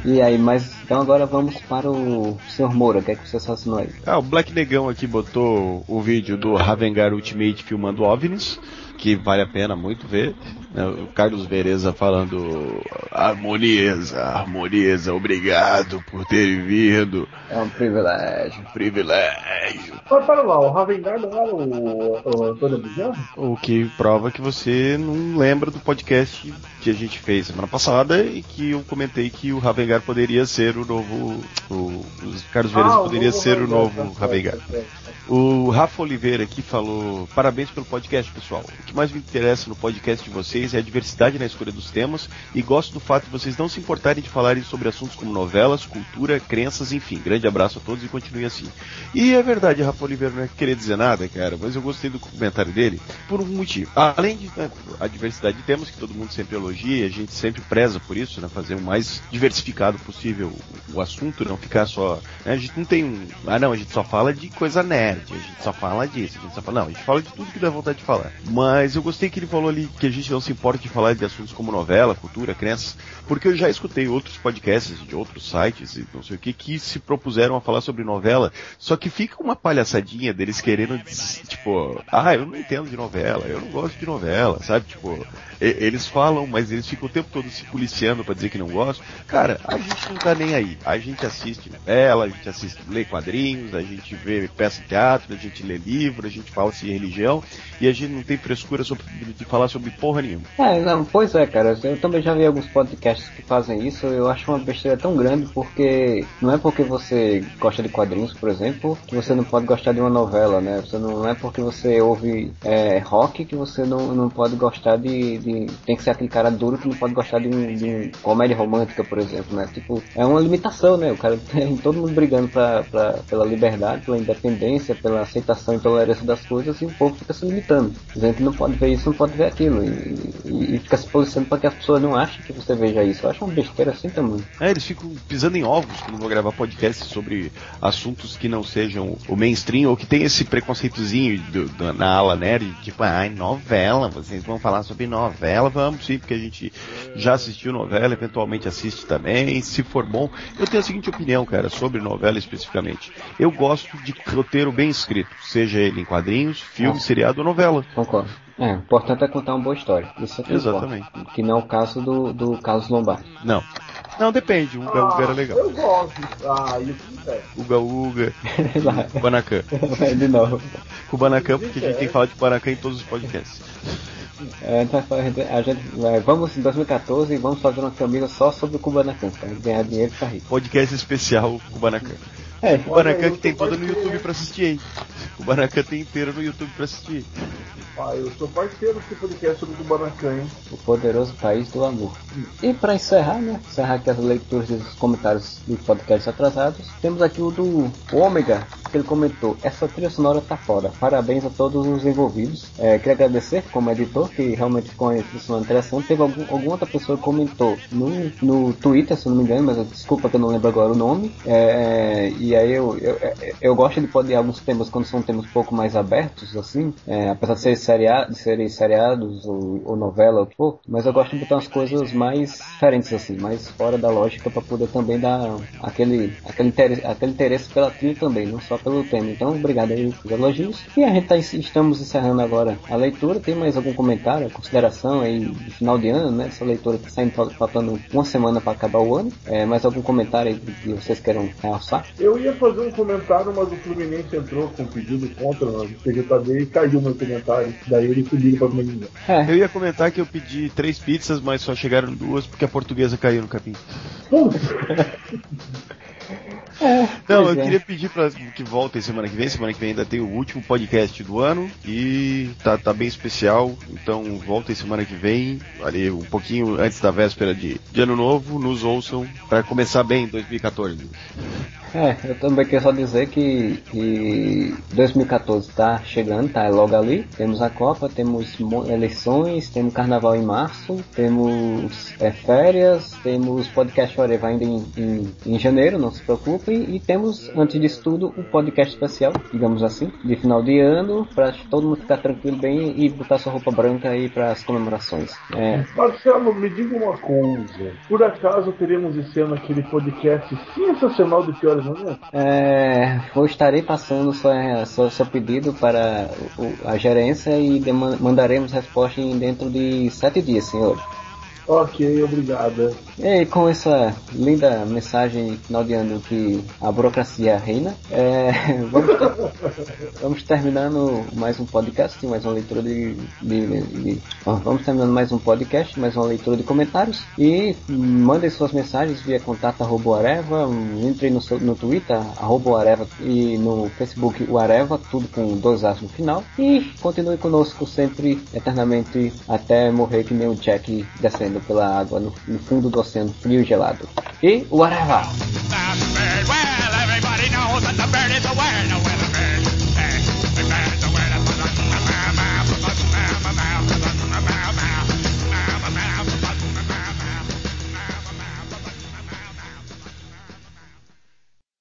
E aí, mas então agora vamos para o Sr. Moura, o que é que você assassinou aí? Ah, o Black Negão aqui botou o vídeo do Ravengar Ultimate filmando OVNIs que vale a pena muito ver. Né? O Carlos Vereza falando harmoniza, harmoniza, obrigado por ter vindo. É um privilégio. Privilégio. Mas para lá, o Ravengard não era o, o Antônio Bizarro? O que prova que você não lembra do podcast que a gente fez semana passada e que eu comentei que o Ravengard poderia ser o novo. O, o Carlos Vereza ah, poderia ser o novo Ravengard. O Rafa Oliveira aqui falou: parabéns pelo podcast, pessoal. O que mais me interessa no podcast de vocês é a diversidade na escolha dos temas e gosto do fato de vocês não se importarem de falarem sobre assuntos como novelas, cultura, crenças, enfim. Grande abraço a todos e continue assim. E é verdade, Rafa Oliveira não é querer dizer nada, cara, mas eu gostei do comentário dele por um motivo. Além de né, a diversidade de temas que todo mundo sempre elogia, a gente sempre preza por isso, né? Fazer o mais diversificado possível o assunto, não ficar só. Né, a gente não tem um. Ah, não, a gente só fala de coisa nerd a gente só fala disso, a gente só fala, não, a gente fala de tudo que dá vontade de falar. Mas eu gostei que ele falou ali que a gente não se importa de falar de assuntos como novela, cultura, crenças, porque eu já escutei outros podcasts de outros sites e não sei o que que se propuseram a falar sobre novela, só que fica uma palhaçadinha deles querendo, tipo, ah, eu não entendo de novela, eu não gosto de novela, sabe? Tipo, eles falam, mas eles ficam o tempo todo se policiando para dizer que não gostam. Cara, a gente não tá nem aí. A gente assiste novela, a gente assiste, lê quadrinhos, a gente vê peça de teatro, a gente lê livro, a gente fala de religião e a gente não tem frescura sobre, de falar sobre porra nenhuma. É, não, pois é, cara. Eu também já vi alguns podcasts que fazem isso. Eu acho uma besteira tão grande porque não é porque você gosta de quadrinhos, por exemplo, que você não pode gostar de uma novela, né? Você não, é porque você ouve é, rock que você não, não pode gostar de, de tem que ser aquele cara duro que não pode gostar de de comédia romântica, por exemplo, né? Tipo, é uma limitação, né? O cara *laughs* tem todo mundo brigando pra, pra, pela liberdade, pela independência, pela aceitação e tolerância das coisas e o povo fica se limitando. A gente não pode ver isso, não pode ver aquilo. E, e, e fica se posicionando para que as pessoas não achem que você veja isso. Eu acho uma besteira assim também. É, eles ficam pisando em ovos quando vão gravar podcasts sobre assuntos que não sejam o mainstream ou que tem esse preconceitozinho do, do, na ala nerd, tipo, ai, novela, vocês vão falar sobre novela vamos sim, porque a gente já assistiu novela, eventualmente assiste também, se for bom. Eu tenho a seguinte opinião, cara, sobre novela especificamente. Eu gosto de roteiro bem escrito, seja ele em quadrinhos, filme, ah. seriado ou novela. Concordo. É, o importante é contar uma boa história. Isso é que Exatamente. Importa. Que não é o caso do, do Carlos Lombardi. Não. Não, depende. O Uga ah, Uga era legal. Eu gosto. Ah, isso é. Uga Uga. Kubanacan. de novo. Kubanacan, porque a gente tem que falar de Kubanacan em todos os podcasts. É, então, a gente, vamos em 2014 e vamos fazer uma camisa só sobre o Kubanacan, pra ganhar dinheiro e ficar rico. Podcast especial Kubanacan. É, Kubanacan que tem toda no YouTube pra assistir, hein? Kubanacan tem inteiro no YouTube pra assistir. Ah, eu sou parceiro desse podcast sobre o Kubanacan, hein? O poderoso país do amor. E para encerrar, né? Encerrar aqui as leituras dos comentários dos podcasts atrasados, temos aqui o do Ômega, que ele comentou: Essa trilha sonora tá foda. Parabéns a todos os envolvidos. É, queria agradecer como editor, que realmente ficou uma trilha sonora interessante. Teve algum, alguma outra pessoa que comentou no, no Twitter, se não me engano, mas desculpa que eu não lembro agora o nome. É, e aí eu, eu, eu, gosto de poder alguns temas quando são temas um pouco mais abertos, assim, é, apesar de serem seriados, serem seriados ou, ou novela, ou mas eu gosto de botar umas coisas mais diferentes, assim, mais fora da lógica para poder também dar aquele, aquele, interesse, aquele interesse pela trilha também, não só pelo tema. Então, obrigado aí pelos elogios. E a gente tá, estamos encerrando agora a leitura. Tem mais algum comentário, consideração aí de final de ano, né? Essa leitura tá saindo faltando uma semana para acabar o ano. É, mais algum comentário aí que vocês queiram realçar? Eu ia fazer um comentário, mas o Fluminense entrou com pedido contra o TGTD e caiu meu comentário. Daí ele pediu para mim. É. Eu ia comentar que eu pedi três pizzas, mas só chegaram duas porque a portuguesa caiu no capim. *laughs* É, não, eu é. queria pedir para que voltem semana que vem. Semana que vem ainda tem o último podcast do ano e tá, tá bem especial. Então voltem semana que vem, ali um pouquinho antes da véspera de, de ano novo, nos ouçam para começar bem 2014. É, eu também quero só dizer que, que 2014 está chegando, tá logo ali. Temos a Copa, temos eleições, temos Carnaval em março, temos é, férias, temos podcast Forever ainda em, em, em, janeiro, não se preocupem. E temos, antes disso tudo, um podcast especial, digamos assim, de final de ano, para todo mundo ficar tranquilo bem e botar sua roupa branca aí para as comemorações. É. Marcelo, me diga uma coisa. Por acaso teremos esse ano aquele podcast sensacional de piores é, eu estarei passando sua, seu, seu pedido para a gerência e mandaremos resposta dentro de sete dias, senhor. Ok, obrigada. E com essa linda mensagem final de ano que a burocracia reina, é, *laughs* vamos, vamos, terminando mais um podcast, mais uma leitura de. de, de, de vamos terminando mais um podcast, mais uma leitura de comentários. E mandem suas mensagens via contato arroba areva, entre no, no Twitter, arroba areva, e no Facebook o Areva, tudo com dois as no final. E continue conosco sempre, eternamente, até morrer que nem um Jack descendo pela água no, no fundo do oceano frio e gelado. E whatever!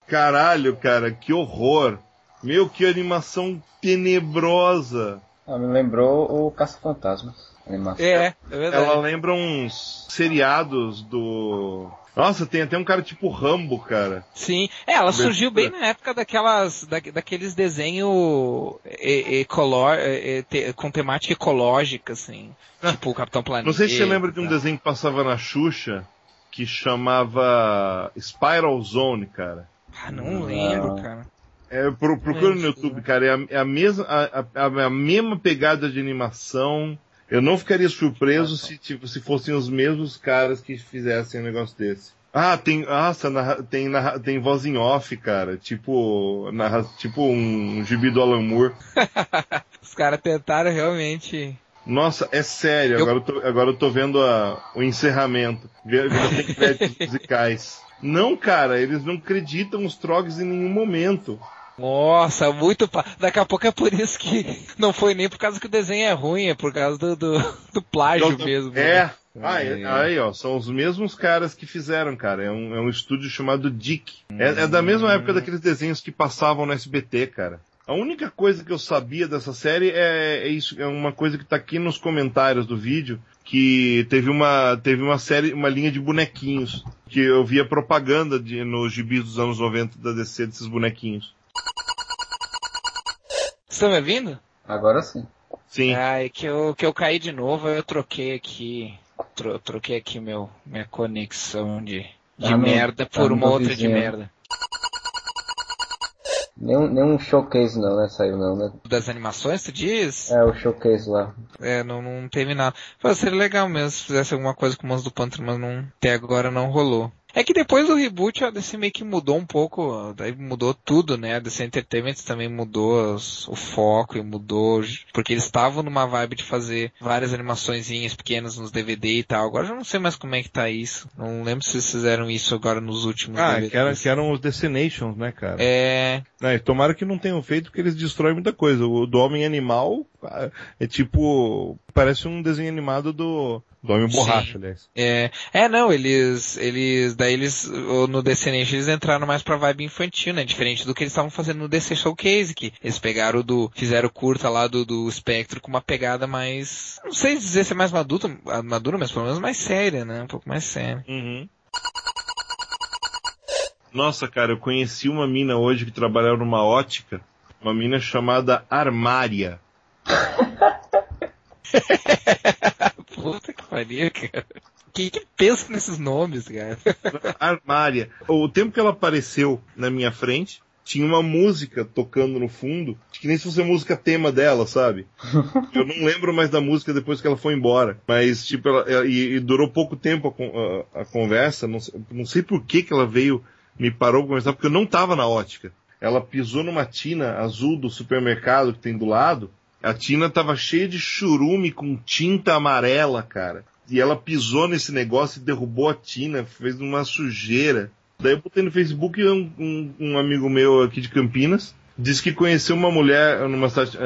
Caralho, cara, que horror! Meu, que animação tenebrosa! Ah, me lembrou o Caça-Fantasmas. Animação. É, é verdade. Ela lembra uns seriados do. Nossa, tem até um cara tipo Rambo, cara. Sim, é, ela surgiu bem na época daquelas, da, daqueles desenhos ecolor, te, com temática ecológica, assim. Ah, tipo o Capitão Planeta. Não sei se você lembra de um desenho que passava na Xuxa, que chamava Spiral Zone, cara. Ah, não lembro, cara. É, pro, procura no YouTube, cara. É a, é a mesma, a, a, a mesma pegada de animação eu não ficaria surpreso se, tipo, se fossem os mesmos caras que fizessem um negócio desse. Ah, tem, nossa, narra, tem, narra, tem voz em off, cara. Tipo, narra, tipo um gibi do Alan Moore. *laughs* os caras tentaram realmente. Nossa, é sério. Eu... Agora, eu tô, agora eu tô vendo a, o encerramento. Vendo créditos *laughs* musicais. Não, cara, eles não acreditam os trogs em nenhum momento. Nossa, muito. Pa... Daqui a pouco é por isso que não foi nem por causa que o desenho é ruim, é por causa do, do, do plágio então, mesmo. É. Né? Ah, é, aí, ó, são os mesmos caras que fizeram, cara. É um, é um estúdio chamado Dick. É, é da mesma época daqueles desenhos que passavam no SBT, cara. A única coisa que eu sabia dessa série é, é isso, é uma coisa que tá aqui nos comentários do vídeo, que teve uma, teve uma série, uma linha de bonequinhos, que eu via propaganda de, nos gibis dos anos 90 da DC desses bonequinhos. Estão me ouvindo? Agora sim. Sim. Ah, é que eu, que eu caí de novo, eu troquei aqui. Tro, troquei aqui meu, minha conexão de, de ah, merda por tá uma outra vizinho. de merda. Nenhum, nenhum showcase não, né? Saiu não, né? Das animações, tu diz? É, o showcase lá. É, não, não teve nada. Pô, seria legal mesmo se fizesse alguma coisa com o Monstro do Pântano, mas não, até agora não rolou. É que depois do reboot a DC meio que mudou um pouco, daí mudou tudo, né? A DC Entertainment também mudou os, o foco e mudou, porque eles estavam numa vibe de fazer várias animaçõezinhas pequenas nos DVD e tal. Agora eu não sei mais como é que tá isso. Não lembro se eles fizeram isso agora nos últimos Ah, DVDs. que, era, que eram os Destinations, né, cara? É. é. Tomara que não tenham feito porque eles destroem muita coisa. O do Homem Animal é tipo, parece um desenho animado do, do Homem Borracha, aliás. É, é, não, eles, eles, daí eles, no Descendente eles entraram mais pra vibe infantil, né? Diferente do que eles estavam fazendo no DC Showcase, que eles pegaram do, fizeram curta lá do, do Spectro com uma pegada mais, não sei dizer se é mais maduro, maduro, mas pelo menos mais séria, né? Um pouco mais séria. Uhum. Nossa, cara, eu conheci uma mina hoje que trabalhava numa ótica, uma mina chamada Armária. *laughs* Puta que pariu, cara. Quem que pensa nesses nomes, cara? Armária. O tempo que ela apareceu na minha frente, tinha uma música tocando no fundo, que nem se fosse a música tema dela, sabe? *laughs* Eu não lembro mais da música depois que ela foi embora. Mas, tipo, ela, e, e durou pouco tempo a, a, a conversa. Não, não, sei por que, que ela veio, me parou pra conversar, porque eu não tava na ótica. Ela pisou numa tina azul do supermercado que tem do lado, a tina tava cheia de churume com tinta amarela, cara. E ela pisou nesse negócio e derrubou a tina, fez uma sujeira. Daí eu botei no Facebook um, um, um amigo meu aqui de Campinas, disse que conheceu uma mulher numa cidade, é,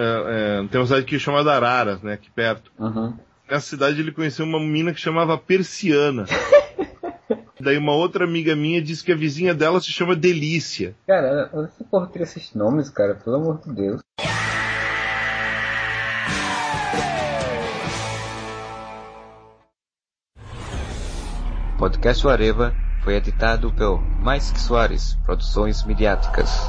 é, tem uma cidade aqui chamada Araras, né, aqui perto. Uhum. Nessa cidade ele conheceu uma menina que chamava Persiana. *laughs* Daí uma outra amiga minha disse que a vizinha dela se chama Delícia. Cara, essa porra ter esses nomes, cara, pelo amor de Deus. Podcast Areva foi editado pelo Mais Que Soares Produções Midiáticas.